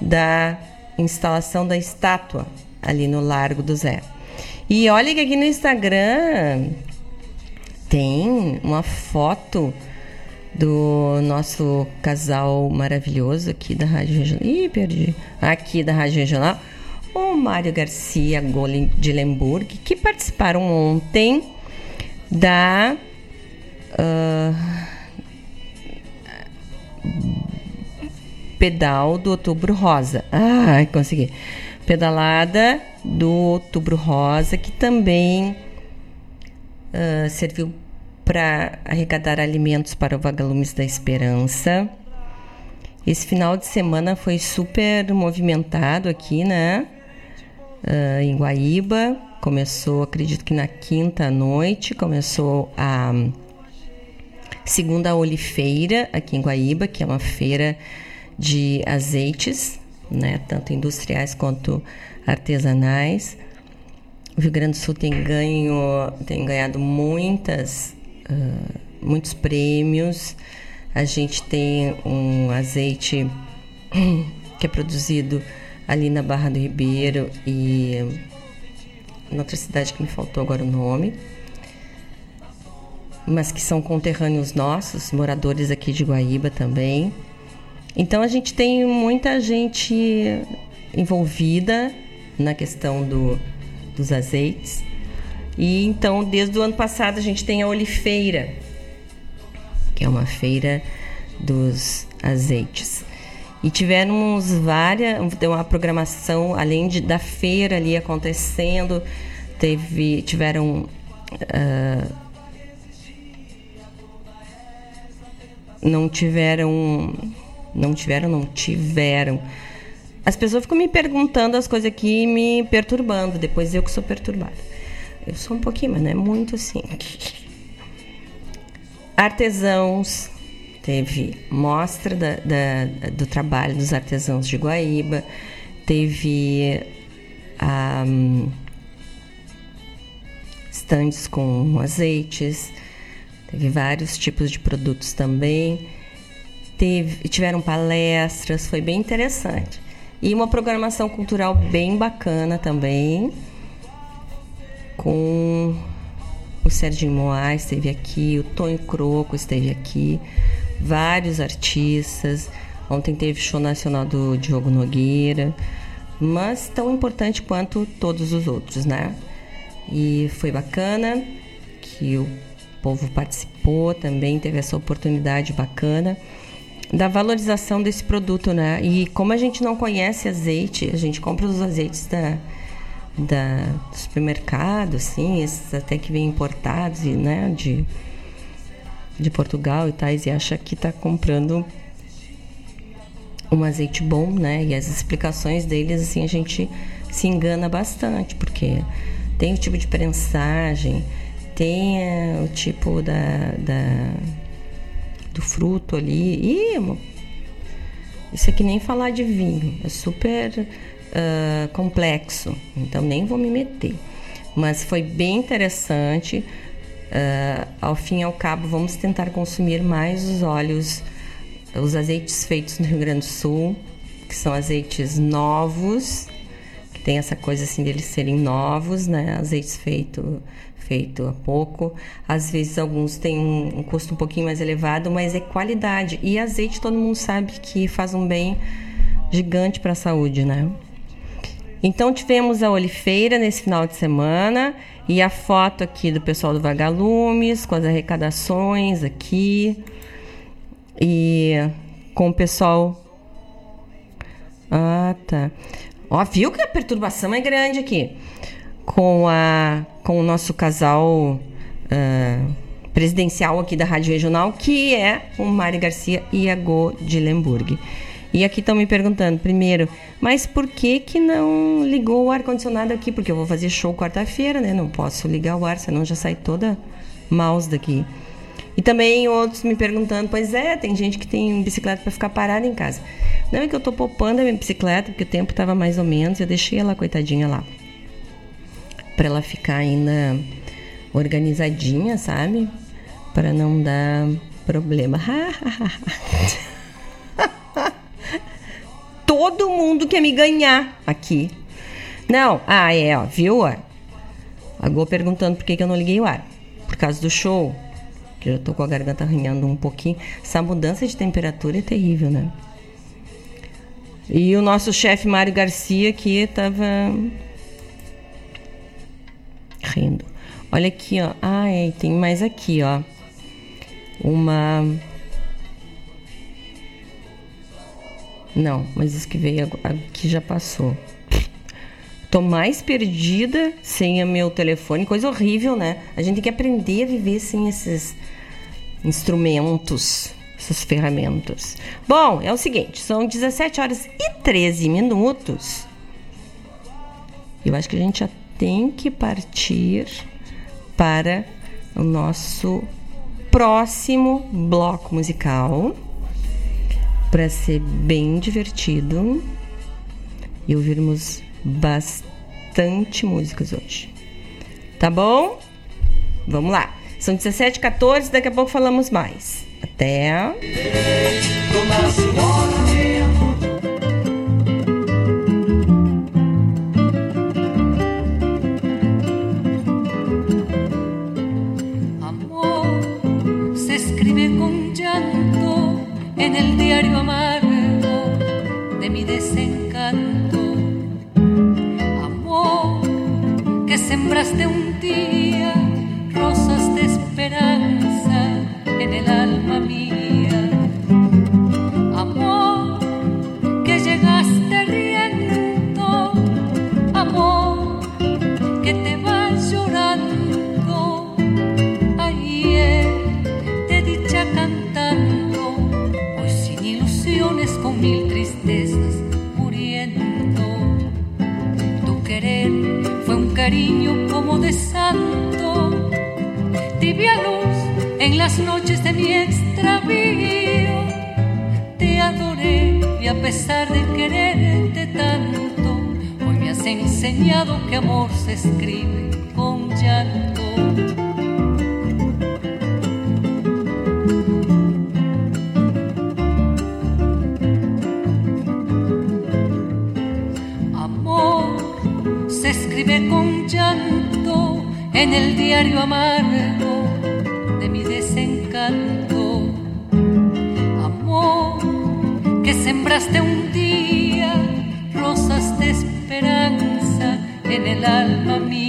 da instalação da estátua ali no Largo do Zé. E olha que aqui no Instagram tem uma foto do nosso casal maravilhoso aqui da Rádio Regional. Ih, perdi. Aqui da Rádio Regional. O Mário Garcia Golem de Lemburg, que participaram ontem da. Uh, pedal do Outubro Rosa. Ai, consegui. Pedalada do Outubro Rosa, que também uh, serviu para arrecadar alimentos para o Vagalumes da Esperança. Esse final de semana foi super movimentado aqui, né? Uh, em Guaíba. Começou, acredito que na quinta noite, começou a segunda olifeira aqui em Guaíba, que é uma feira de azeites, né? Tanto industriais quanto artesanais. O Rio Grande do Sul tem ganho, tem ganhado muitas, uh, muitos prêmios. A gente tem um azeite que é produzido ali na Barra do Ribeiro e em outra cidade que me faltou agora o nome, mas que são conterrâneos nossos, moradores aqui de Guaíba também. Então a gente tem muita gente envolvida na questão do, dos azeites. E então, desde o ano passado, a gente tem a Olifeira, que é uma feira dos azeites. E tivemos várias, uma programação, além de, da feira ali acontecendo, teve, tiveram. Uh, não tiveram. Não tiveram, não tiveram. As pessoas ficam me perguntando as coisas aqui e me perturbando. Depois eu que sou perturbada. Eu sou um pouquinho, mas não é muito assim. Artesãos, teve mostra da, da, do trabalho dos artesãos de Guaíba, teve um, com azeites, teve vários tipos de produtos também, teve, tiveram palestras, foi bem interessante. E uma programação cultural bem bacana também, com o Serginho Moais esteve aqui, o Tonho Croco esteve aqui, vários artistas. Ontem teve show nacional do Diogo Nogueira, mas tão importante quanto todos os outros, né? E foi bacana que o povo participou também, teve essa oportunidade bacana da valorização desse produto, né? E como a gente não conhece azeite, a gente compra os azeites da, da do supermercado, assim, esses até que vêm importados, e, né? De de Portugal e tais e acha que está comprando um azeite bom, né? E as explicações deles, assim, a gente se engana bastante, porque tem o tipo de prensagem, tem é, o tipo da, da, do fruto ali. E isso aqui nem falar de vinho, é super uh, complexo, então nem vou me meter. Mas foi bem interessante Uh, ao fim e ao cabo, vamos tentar consumir mais os óleos, os azeites feitos no Rio Grande do Sul, que são azeites novos, que tem essa coisa assim deles serem novos, né? Azeites feito, feito há pouco. Às vezes alguns têm um, um custo um pouquinho mais elevado, mas é qualidade. E azeite todo mundo sabe que faz um bem gigante para a saúde, né? Então tivemos a olifeira nesse final de semana e a foto aqui do pessoal do Vagalumes, com as arrecadações aqui. E com o pessoal. Ah, tá. Ó, viu que a perturbação é grande aqui. Com, a, com o nosso casal uh, presidencial aqui da Rádio Regional, que é o Mário Garcia e a Go de Lemburg. E aqui estão me perguntando, primeiro, mas por que que não ligou o ar-condicionado aqui? Porque eu vou fazer show quarta-feira, né? Não posso ligar o ar, senão já sai toda mouse daqui. E também outros me perguntando, pois é, tem gente que tem bicicleta para ficar parada em casa. Não é que eu tô poupando a minha bicicleta, porque o tempo tava mais ou menos, eu deixei ela coitadinha lá. Para ela ficar ainda organizadinha, sabe? Para não dar problema. todo mundo quer me ganhar aqui. Não, ah, é, ó, viu? A Gô perguntando por que, que eu não liguei o ar. Por causa do show. Que eu tô com a garganta arranhando um pouquinho. Essa mudança de temperatura é terrível, né? E o nosso chefe Mário Garcia aqui tava rindo. Olha aqui, ó. Ah, é, tem mais aqui, ó. Uma Não, mas isso que veio aqui já passou. Tô mais perdida sem o meu telefone, coisa horrível, né? A gente tem que aprender a viver sem esses instrumentos, essas ferramentas. Bom, é o seguinte, são 17 horas e 13 minutos. Eu acho que a gente já tem que partir para o nosso próximo bloco musical para ser bem divertido e ouvirmos bastante músicas hoje. Tá bom? Vamos lá. São 17 14 daqui a pouco falamos mais. Até. Amor se escribe con llanto en el diario amargo de mi desencanto. Amor que sembraste día rosas esperanza en el alma mía. Amor que llegaste riendo, amor que te vas llorando, ayer de dicha cantando, hoy sin ilusiones con mil tristezas muriendo. Tu querer fue un cariño como de santo, en las noches de mi extravío. Te adoré y a pesar de quererte tanto, hoy me has enseñado que amor se escribe con llanto. Amor se escribe con llanto en el diario amargo sembraste un día rosas de esperanza en el alma mía.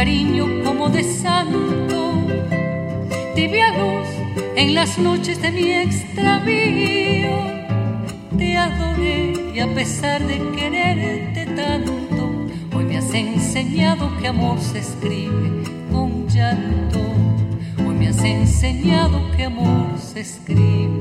Cariño como de santo, tibia luz en las noches de mi extravío. Te adoré y a pesar de quererte tanto, hoy me has enseñado que amor se escribe con llanto. Hoy me has enseñado que amor se escribe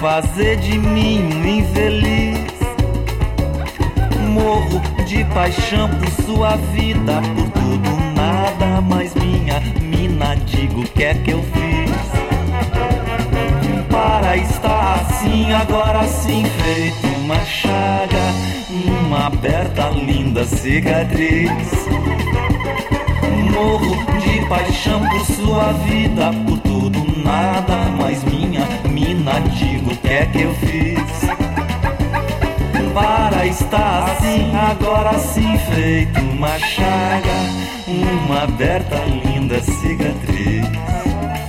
fazer de mim um infeliz. Morro de paixão por sua vida, por tudo, nada mais minha mina. Digo o que é que eu fiz para estar assim, agora sim, feito uma chaga, uma aberta linda cicatriz morro de paixão por sua vida, por tudo, nada mais minha mina. Digo o que é que eu fiz para estar assim, agora sim, feito uma chaga, uma aberta linda cicatriz.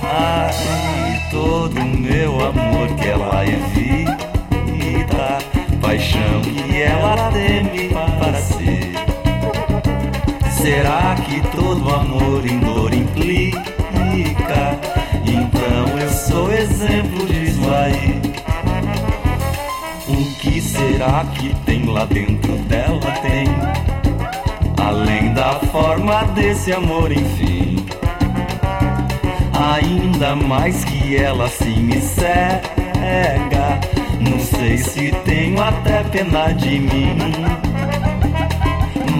Ai, todo o meu amor que ela evita, paixão que ela teme para si. será que todo amor em dor implica? Então eu sou exemplo disso aí. O que será que tem lá dentro dela? Tem além da forma desse amor, enfim. Ainda mais que ela se me cega. Não sei se tenho até pena de mim.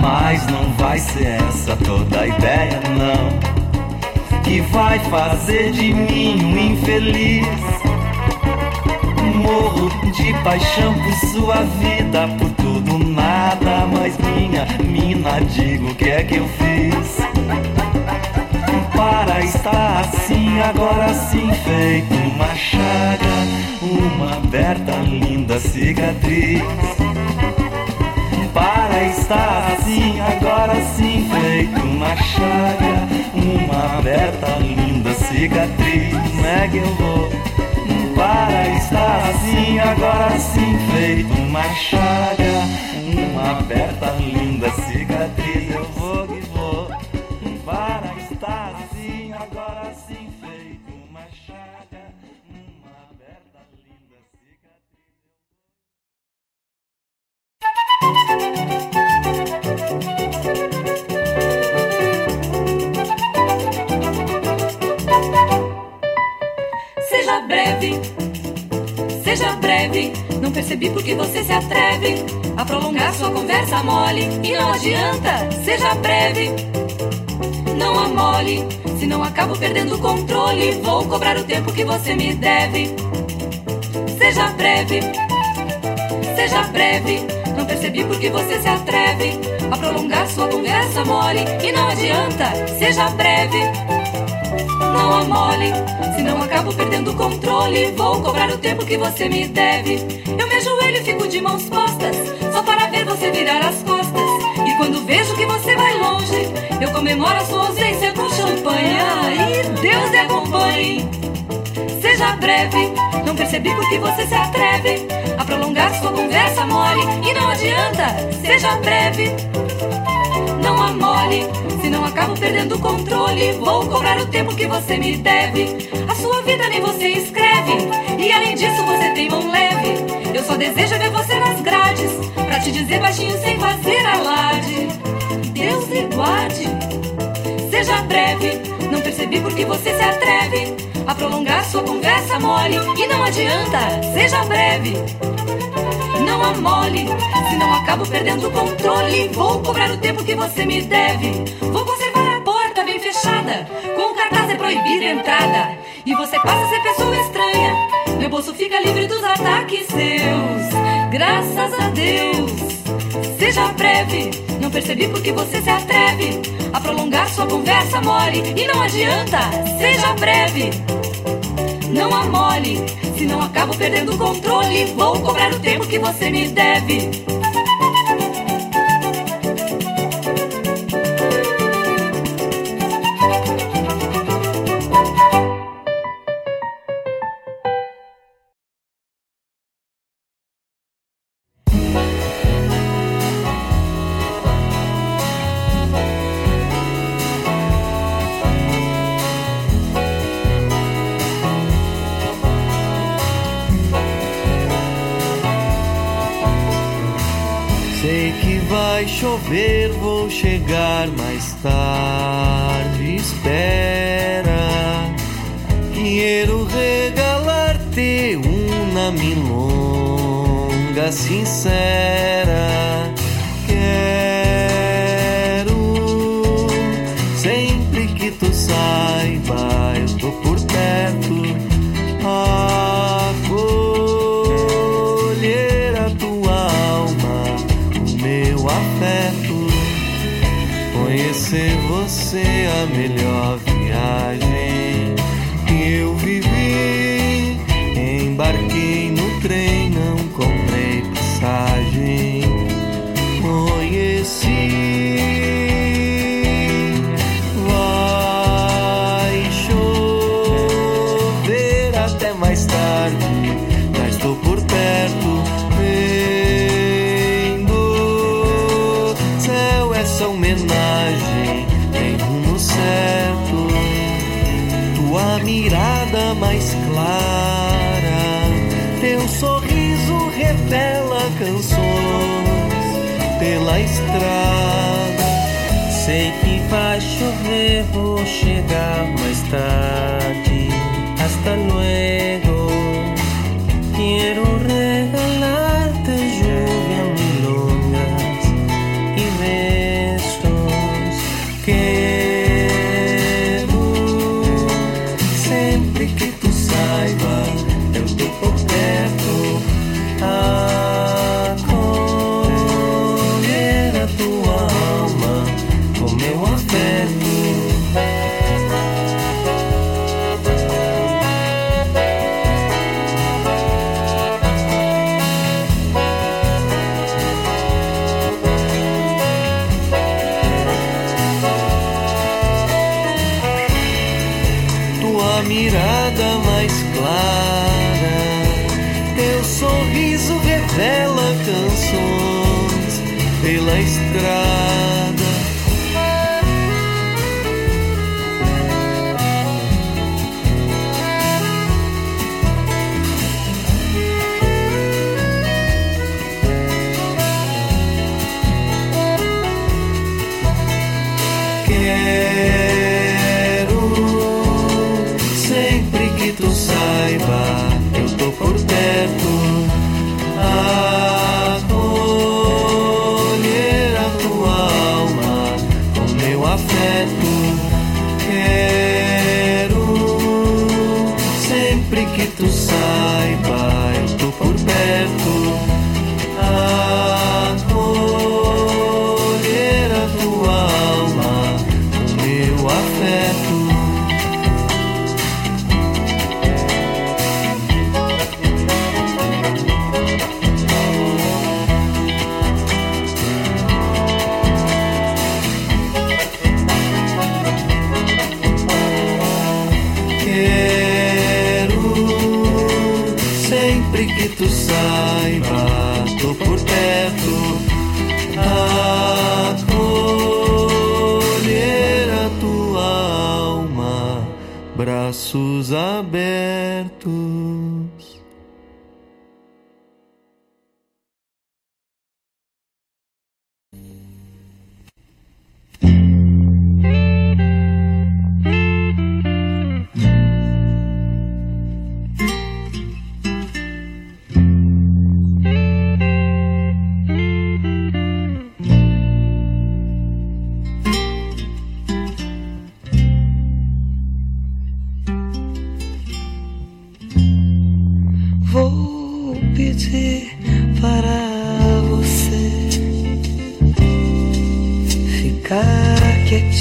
Mas não vai ser essa toda a ideia, não. Que vai fazer de mim um infeliz. Morro de paixão por sua vida, por tudo, nada. Mas minha mina, digo o que é que eu fiz para estar assim, agora sim feito uma chaga, uma aberta linda cicatriz. Para estar assim, agora sim feito uma chaga, uma aberta linda cicatriz. Como eu vou? Para estar assim, agora sim feito uma chaga, uma aberta linda cicatriz. Seja breve. Não percebi porque você se atreve a prolongar sua conversa mole. E não adianta, seja breve. Não amole, senão acabo perdendo o controle. Vou cobrar o tempo que você me deve. Seja breve, seja breve. Não percebi porque você se atreve a prolongar sua conversa mole. E não adianta, seja breve. Não amole, senão acabo perdendo o controle. Vou cobrar o tempo que você me deve. Eu me ajoelho e fico de mãos postas, só para ver você virar as costas. E quando vejo que você vai longe, eu comemoro a sua ausência com champanhe. E Deus me acompanhe. Seja breve, não percebi porque você se atreve a prolongar sua conversa mole. E não adianta, seja breve. Não amole, senão acabo perdendo o controle. Vou cobrar o tempo que você me deve. A sua vida nem você escreve. E além disso, você tem mão leve. Eu só desejo ver você nas grades. Pra te dizer baixinho sem fazer alarde. Deus lhe guarde. Seja breve, não percebi porque você se atreve a prolongar sua conversa mole. E não adianta, seja breve. Não amole, senão acabo perdendo o controle. Vou cobrar o tempo que você me deve. Vou conservar a porta bem fechada, com o cartaz é proibida a entrada. E você passa a ser pessoa estranha. Meu bolso fica livre dos ataques seus. Graças a Deus. Seja breve, não percebi porque você se atreve a prolongar sua conversa mole. E não adianta, seja breve. Não amole, senão acabo perdendo o controle. Vou cobrar o tempo que você me deve. Vou chegar mais tarde.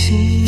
Ficar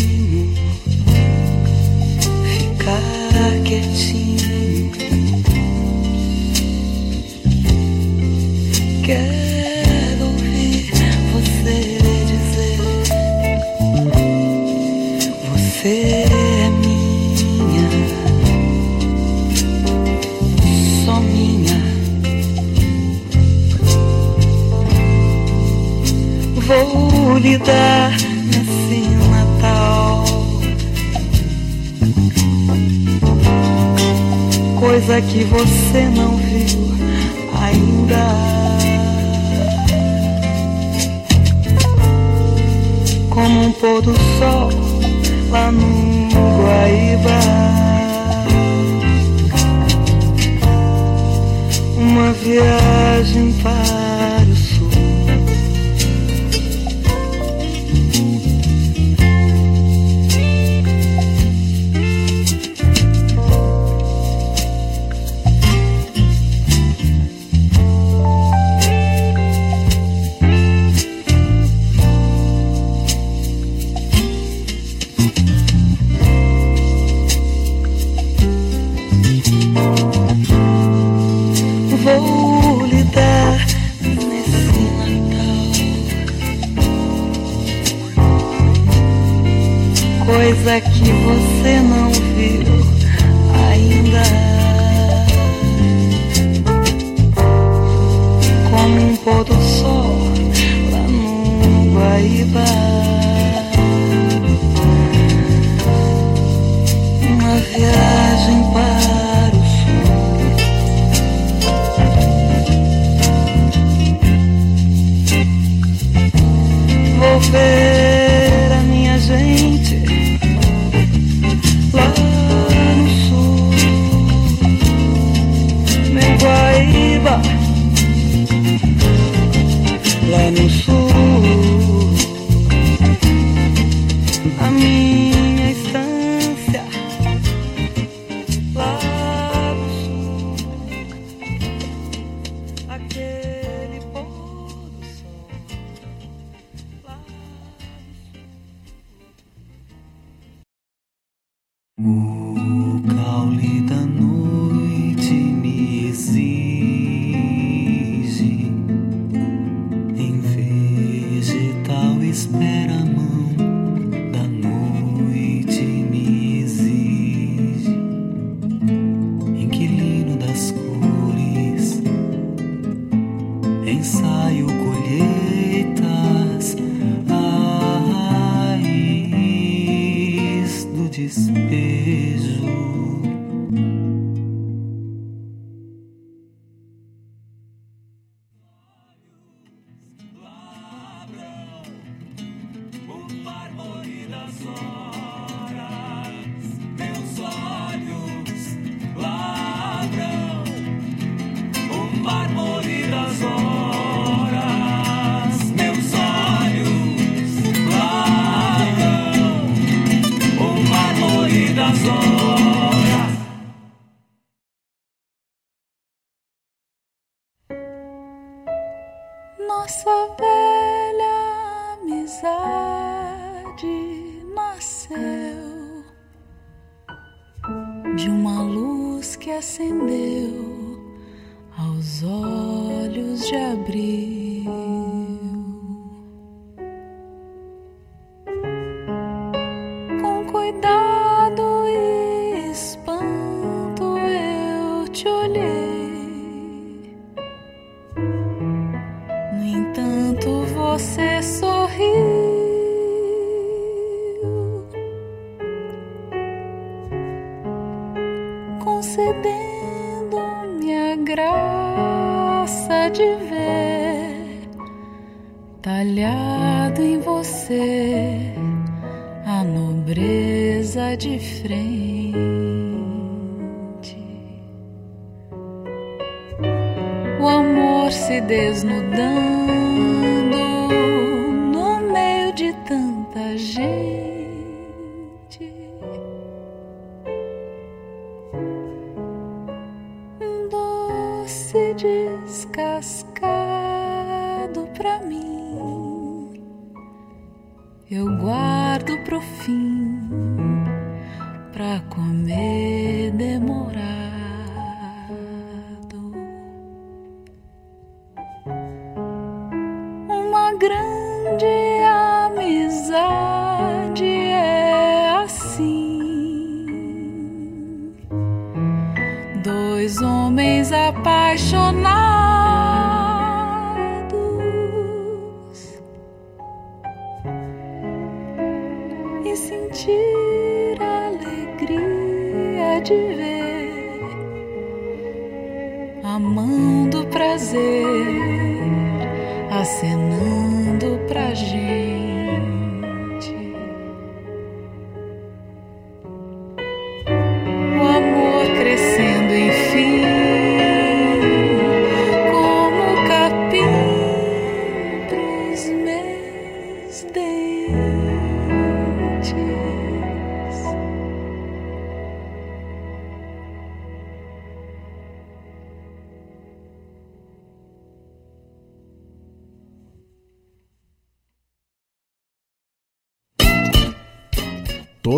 olhos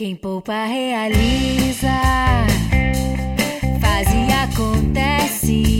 Quem poupa realiza, faz e acontece.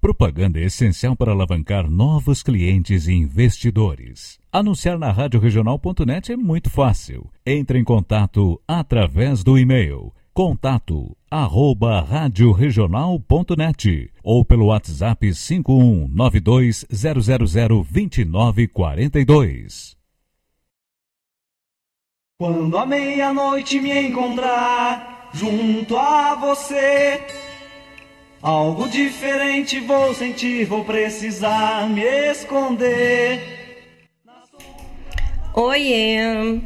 Propaganda é essencial para alavancar novos clientes e investidores. Anunciar na radioregional.net é muito fácil. Entre em contato através do e-mail contato arroba radioregional.net ou pelo WhatsApp 51920002942. Quando a meia-noite me encontrar junto a você, algo diferente vou sentir, vou precisar me esconder. Oiê!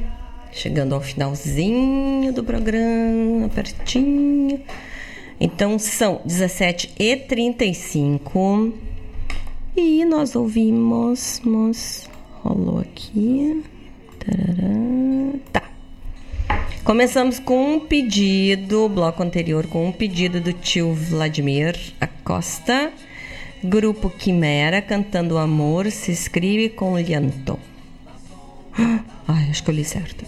Chegando ao finalzinho do programa, pertinho. Então são 17h35 e nós ouvimos. Mos, rolou aqui. Tá. Começamos com um pedido, bloco anterior, com um pedido do tio Vladimir Acosta. Grupo Quimera cantando Amor se escreve com llanto. Ai, acho que eu li certo.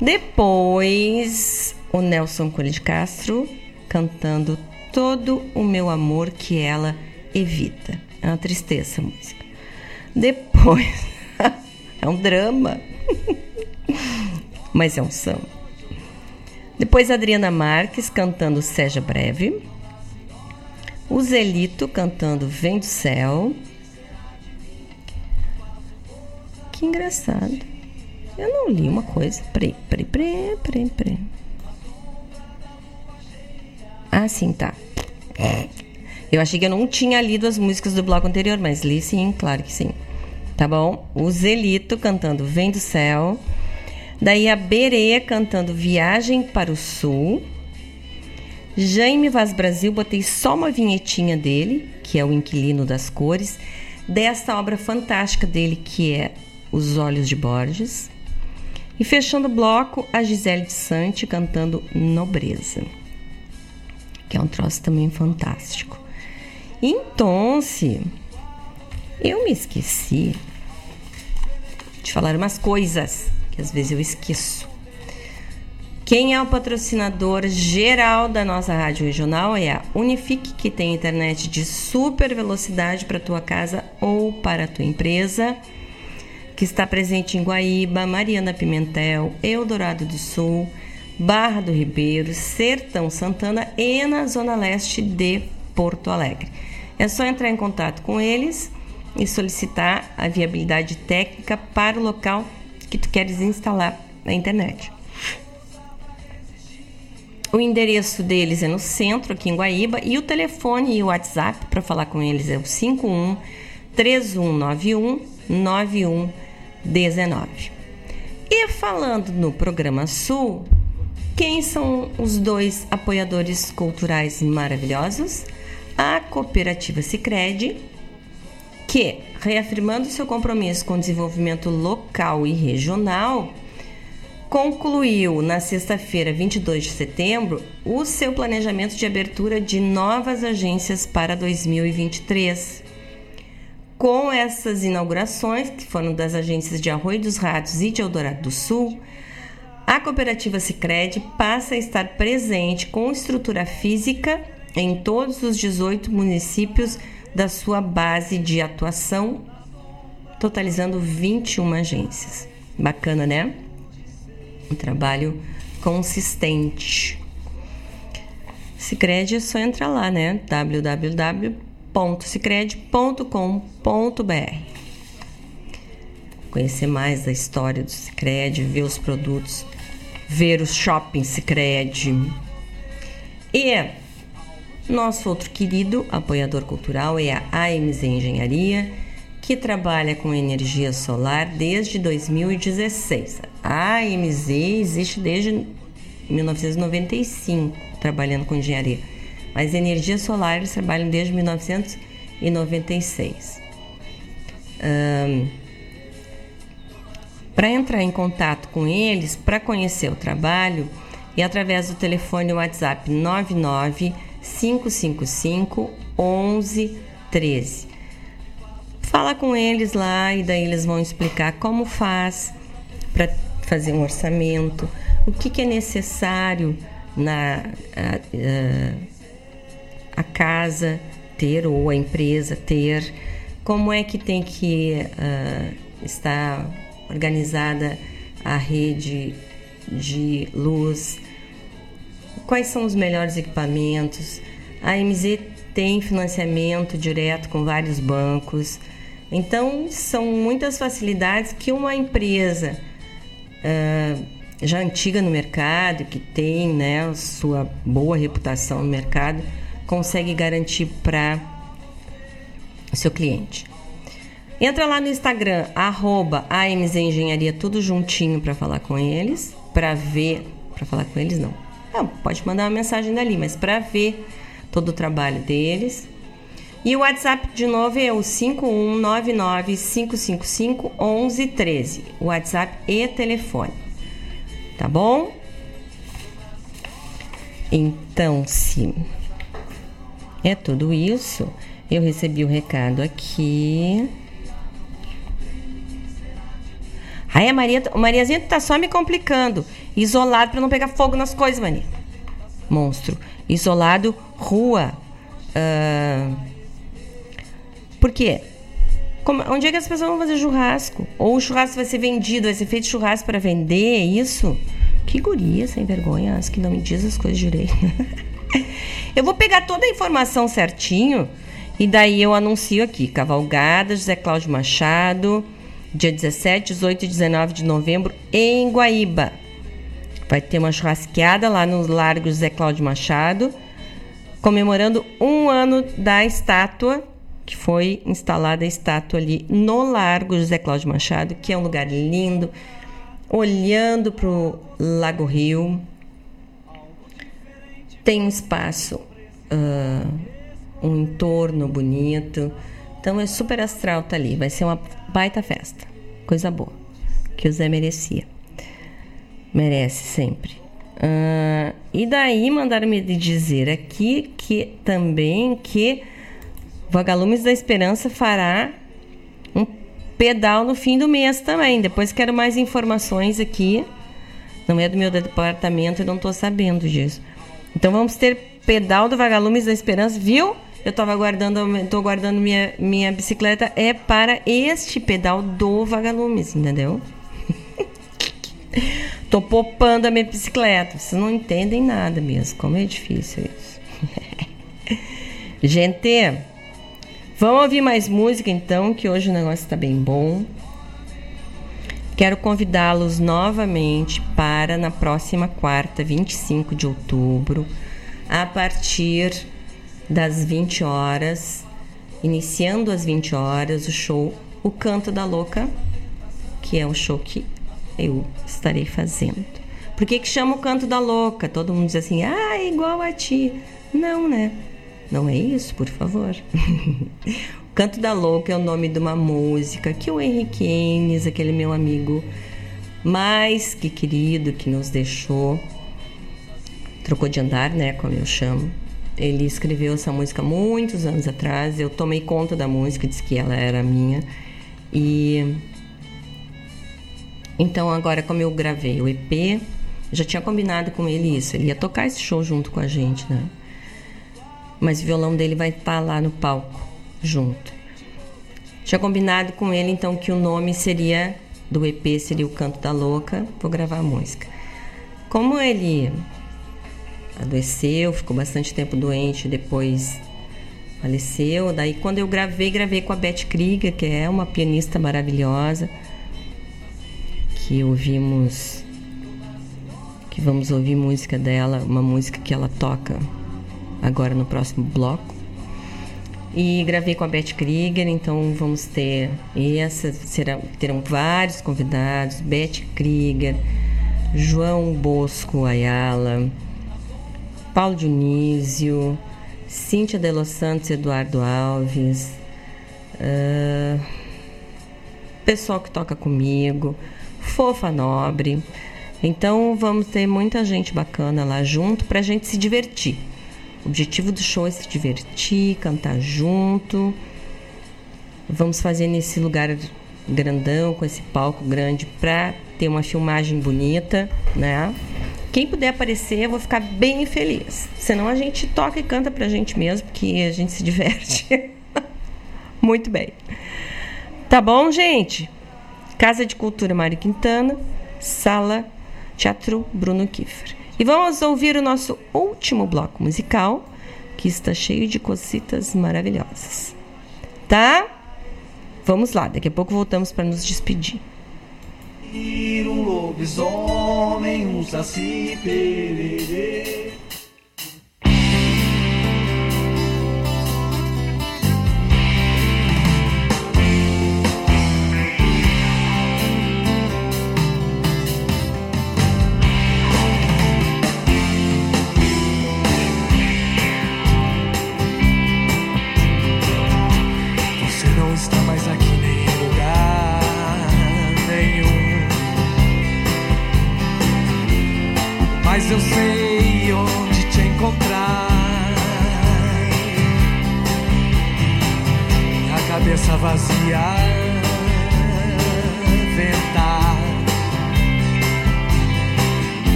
Depois, o Nelson Coelho de Castro cantando Todo o Meu Amor que Ela Evita. É uma tristeza a música. Depois, é um drama, mas é um samba. Depois, Adriana Marques cantando Seja Breve. O Zelito cantando Vem do Céu. Que engraçado. Eu não li uma coisa. Peraí, peraí, peraí, peraí, peraí. Ah, sim, tá. Eu achei que eu não tinha lido as músicas do bloco anterior, mas li sim, claro que sim. Tá bom? O Zelito cantando Vem do Céu. Daí a Berê cantando Viagem para o Sul. Jaime Vaz Brasil, botei só uma vinhetinha dele, que é o Inquilino das Cores, dessa obra fantástica dele, que é Os Olhos de Borges. E fechando o bloco, a Gisele de Sante cantando Nobreza, que é um troço também fantástico. Então, eu me esqueci de falar umas coisas que às vezes eu esqueço. Quem é o patrocinador geral da nossa rádio regional é a Unifique, que tem internet de super velocidade para tua casa ou para tua empresa, que está presente em Guaíba, Mariana Pimentel, Eldorado do Sul, Barra do Ribeiro, Sertão Santana e na zona leste de Porto Alegre. É só entrar em contato com eles e solicitar a viabilidade técnica para o local que tu queres instalar na internet. O endereço deles é no centro, aqui em Guaíba, e o telefone e o WhatsApp para falar com eles é o 51 3191 9119. E falando no programa Sul, quem são os dois apoiadores culturais maravilhosos? A cooperativa Sicredi, que, reafirmando seu compromisso com o desenvolvimento local e regional, concluiu na sexta-feira, 22 de setembro, o seu planejamento de abertura de novas agências para 2023. Com essas inaugurações, que foram das agências de Arroio dos Ratos e de Eldorado do Sul, a cooperativa Sicredi passa a estar presente com estrutura física em todos os 18 municípios da sua base de atuação, totalizando 21 agências. Bacana, né? Um trabalho consistente. Sicredi é só entrar lá, né? www.sicredi.com.br Conhecer mais da história do Sicredi, ver os produtos, ver os shopping Sicredi. E nosso outro querido apoiador cultural é a AMZ Engenharia, que trabalha com energia solar desde 2016. A AMZ existe desde 1995, trabalhando com engenharia, mas energia solar eles trabalham desde 1996. Um, Para entrar em contato com eles, para conhecer o trabalho, é através do telefone WhatsApp 99 555 1113. Fala com eles lá e daí eles vão explicar como faz para fazer um orçamento, o que, que é necessário na a, a, a, casa ter ou a empresa ter, como é que tem que uh, estar organizada a rede de luz, quais são os melhores equipamentos. A MZ tem financiamento direto com vários bancos. Então, são muitas facilidades que uma empresa uh, já antiga no mercado, que tem né, sua boa reputação no mercado, consegue garantir para o seu cliente. Entra lá no Instagram, arroba AMZ Engenharia, tudo juntinho para falar com eles, para ver, para falar com eles não. Não. Pode mandar uma mensagem dali, mas para ver todo o trabalho deles. E o WhatsApp de novo é o 5199 555 1113. WhatsApp e telefone. Tá bom? Então, se é tudo isso, eu recebi o recado aqui. Aí a Maria, o Mariazinha tá só me complicando. Isolado para não pegar fogo nas coisas, Maria. Monstro. Isolado, rua. Uh... Por quê? Como, onde é que as pessoas vão fazer churrasco? Ou o churrasco vai ser vendido, vai ser feito churrasco para vender, é isso? Que guria sem vergonha, as que não me diz as coisas direito. eu vou pegar toda a informação certinho e daí eu anuncio aqui. Cavalgada, José Cláudio Machado, dia 17, 18 e 19 de novembro, em Guaíba. Vai ter uma churrasqueada lá no Largo José Cláudio Machado, comemorando um ano da estátua, que foi instalada a estátua ali no Largo José Cláudio Machado, que é um lugar lindo, olhando para o Lago Rio. Tem um espaço, uh, um entorno bonito. Então é super astral tá ali. Vai ser uma baita festa. Coisa boa. Que o Zé merecia. Merece sempre. Uh, e daí mandaram me dizer aqui que também que Vagalumes da Esperança fará um pedal no fim do mês também. Depois quero mais informações aqui. Não é do meu departamento, eu não estou sabendo disso. Então vamos ter pedal do Vagalumes da Esperança, viu? Eu estava guardando, estou guardando minha, minha bicicleta é para este pedal do Vagalumes, entendeu? Tô popando a minha bicicleta. Vocês não entendem nada mesmo. Como é difícil isso. Gente, vamos ouvir mais música então, que hoje o negócio está bem bom. Quero convidá-los novamente para na próxima quarta, 25 de outubro, a partir das 20 horas, iniciando às 20 horas, o show O Canto da Louca, que é o show que eu estarei fazendo. Por que, que chama o canto da louca? Todo mundo diz assim, ah, é igual a ti. Não, né? Não é isso, por favor. o Canto da Louca é o nome de uma música que o Henrique Enes, aquele meu amigo mais que querido que nos deixou, trocou de andar, né, como eu chamo. Ele escreveu essa música muitos anos atrás. Eu tomei conta da música, disse que ela era minha. E então, agora, como eu gravei o EP, já tinha combinado com ele isso. Ele ia tocar esse show junto com a gente, né? Mas o violão dele vai estar tá lá no palco, junto. Tinha combinado com ele, então, que o nome seria do EP seria o Canto da Louca. Vou gravar a música. Como ele adoeceu, ficou bastante tempo doente, depois faleceu. Daí, quando eu gravei, gravei com a Beth Krieger, que é uma pianista maravilhosa que ouvimos que vamos ouvir música dela, uma música que ela toca agora no próximo bloco. E gravei com a Beth Krieger, então vamos ter essa, serão, terão vários convidados, Beth Krieger, João Bosco Ayala, Paulo Dionísio, Cíntia de Los Santos, Eduardo Alves, uh, pessoal que toca comigo, fofa nobre. Então vamos ter muita gente bacana lá junto pra gente se divertir. O objetivo do show é se divertir, cantar junto. Vamos fazer nesse lugar grandão, com esse palco grande, pra ter uma filmagem bonita, né? Quem puder aparecer, eu vou ficar bem feliz. Senão a gente toca e canta pra gente mesmo, porque a gente se diverte. Muito bem. Tá bom, gente? Casa de Cultura Mário Quintana, Sala Teatro Bruno Kiefer. E vamos ouvir o nosso último bloco musical, que está cheio de cositas maravilhosas. Tá? Vamos lá, daqui a pouco voltamos para nos despedir. Um lobisomem, um saci pererê.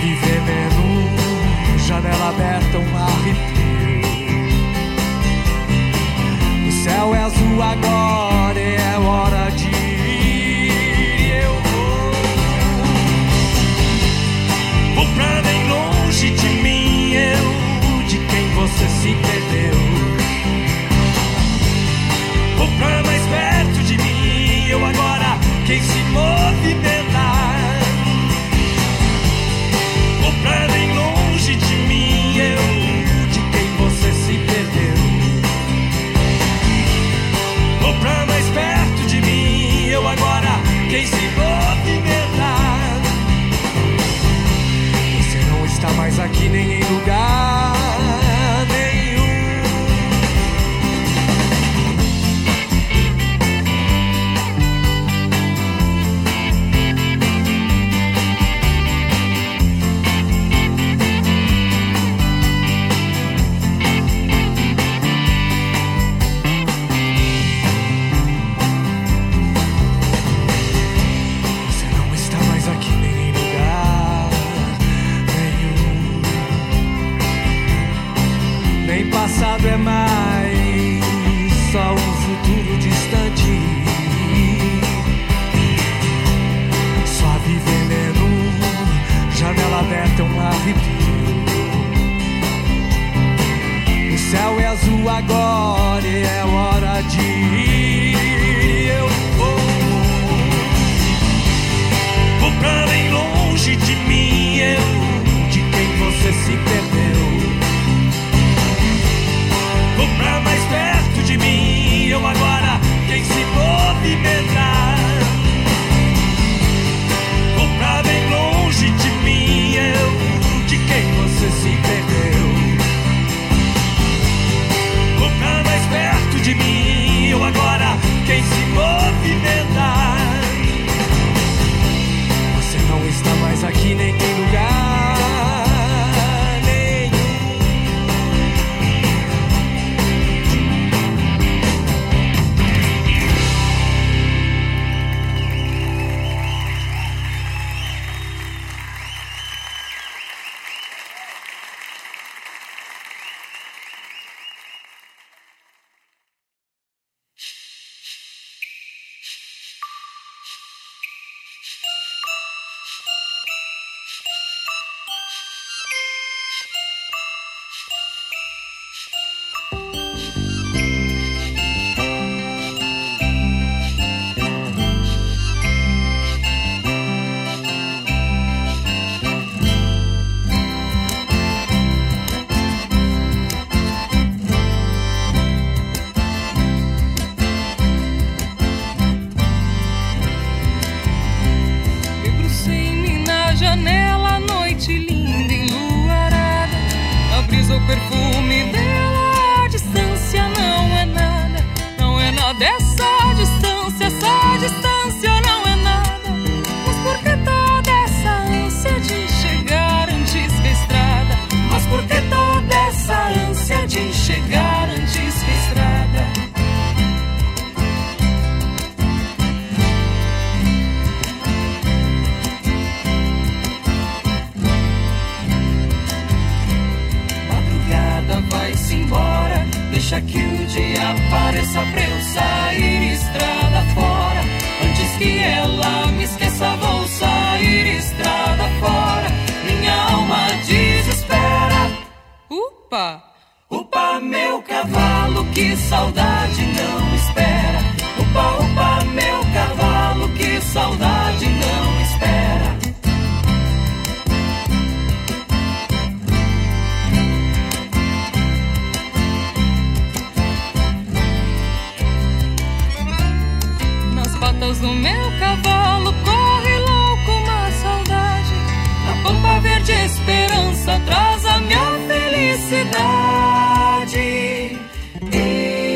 Suave veneno, janela aberta, um arrepio. O céu é azul agora, Upa, meu cavalo, que saudade felicidade. E...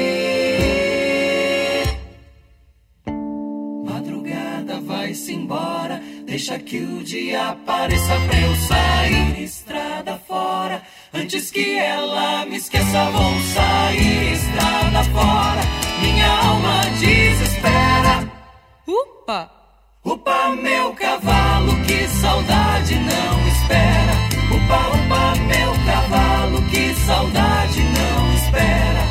Madrugada vai-se embora, deixa que o dia apareça pra eu sair estrada fora. Antes que ela me esqueça, vou sair estrada fora. Minha alma desespera. Upa! Upa, meu cavalo, que saudade não espera. Upa, upa, meu cavalo, saudade não espera.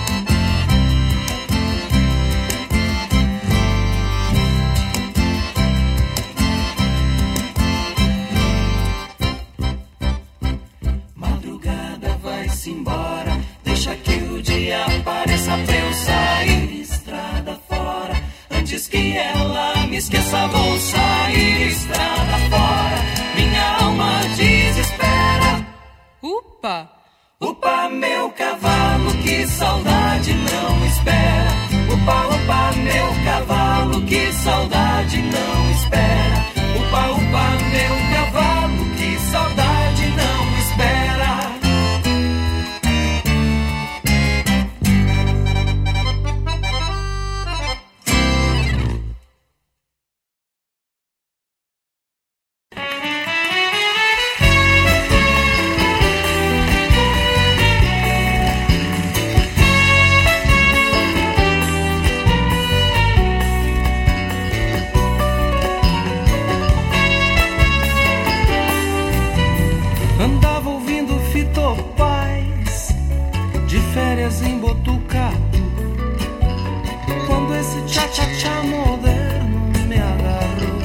Madrugada vai-se embora, deixa que o dia apareça pra eu sair estrada fora. Antes que ela me esqueça, vou sair estrada fora. Minha alma desespera. Upa! Upa, meu cavalo, que saudade não espera. Upa, upa, meu cavalo, que saudade não espera. Upa, upa, meu tcha-tcha-tcha moderno me agarrou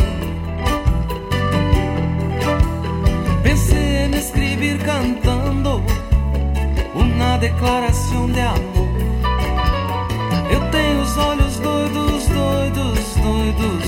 Pensei em escrever cantando Uma declaração de amor. Eu tenho os olhos doidos, doidos, doidos,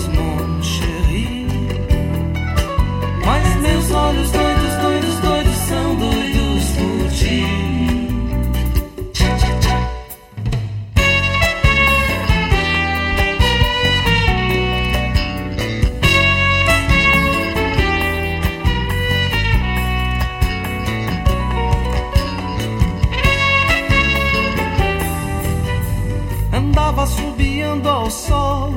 Andava subiando ao sol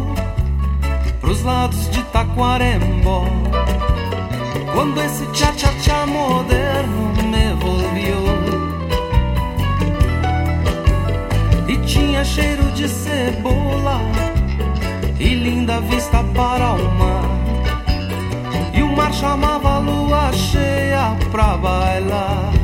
pros lados de Taquarembó. Quando esse tcha-tcha-tcha moderno me volviu E tinha cheiro de cebola E linda vista para o mar. E o mar chamava a lua cheia pra bailar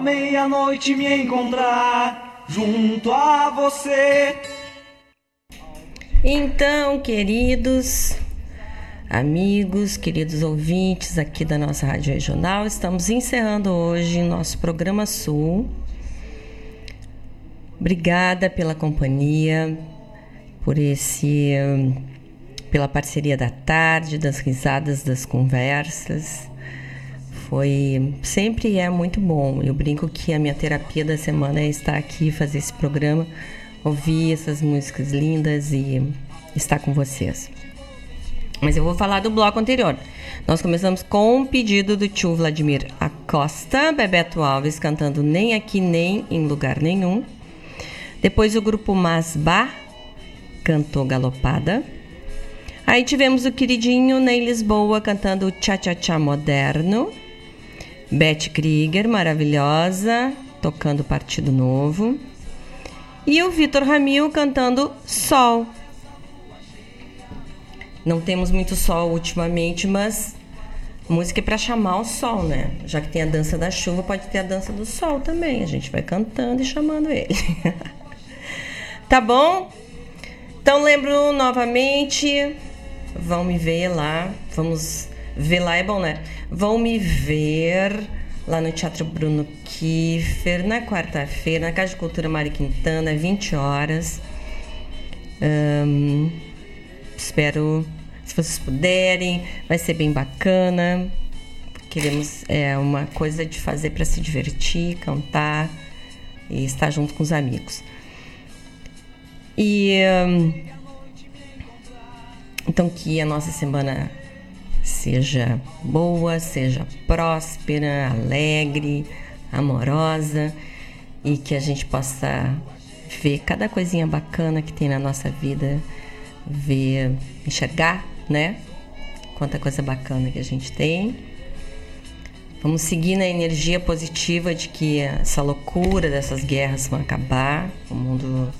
A meia-noite me encontrar junto a você. Então, queridos amigos, queridos ouvintes aqui da nossa Rádio Regional, estamos encerrando hoje nosso programa Sul. Obrigada pela companhia, por esse pela parceria da tarde, das risadas, das conversas. Foi sempre é muito bom. Eu brinco que a minha terapia da semana é estar aqui, fazer esse programa, ouvir essas músicas lindas e estar com vocês. Mas eu vou falar do bloco anterior. Nós começamos com um pedido do tio Vladimir Acosta, Bebeto Alves cantando Nem Aqui Nem em Lugar Nenhum. Depois o grupo Masbá cantou Galopada. Aí tivemos o queridinho Ney Lisboa cantando Tchá Tchá Tchá Moderno. Beth Krieger, maravilhosa, tocando Partido Novo. E o Vitor Ramil cantando Sol. Não temos muito sol ultimamente, mas música é para chamar o sol, né? Já que tem a dança da chuva, pode ter a dança do sol também. A gente vai cantando e chamando ele. tá bom? Então lembro novamente, vão me ver lá, vamos ver lá é bom, né? Vão me ver lá no Teatro Bruno Kiefer na quarta-feira, na Casa de Cultura Mari Quintana, 20 horas. Hum, espero, se vocês puderem, vai ser bem bacana. Queremos é uma coisa de fazer para se divertir, cantar e estar junto com os amigos. E hum, então que a nossa semana seja boa, seja próspera, alegre, amorosa e que a gente possa ver cada coisinha bacana que tem na nossa vida, ver, enxergar, né? Quanta coisa bacana que a gente tem. Vamos seguir na energia positiva de que essa loucura dessas guerras vão acabar, o mundo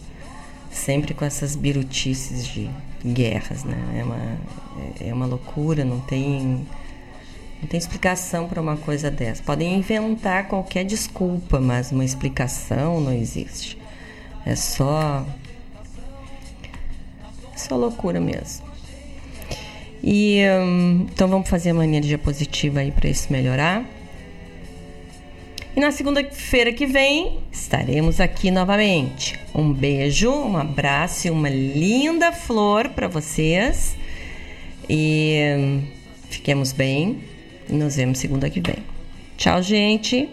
sempre com essas birutices de guerras, né? É uma, é uma loucura, não tem Não tem explicação para uma coisa dessa. Podem inventar qualquer desculpa, mas uma explicação não existe. É só. É só loucura mesmo. E hum, então vamos fazer a mania de diapositiva aí para isso melhorar. E na segunda-feira que vem estaremos aqui novamente. Um beijo, um abraço e uma linda flor para vocês. E fiquemos bem. Nos vemos segunda que vem. Tchau, gente.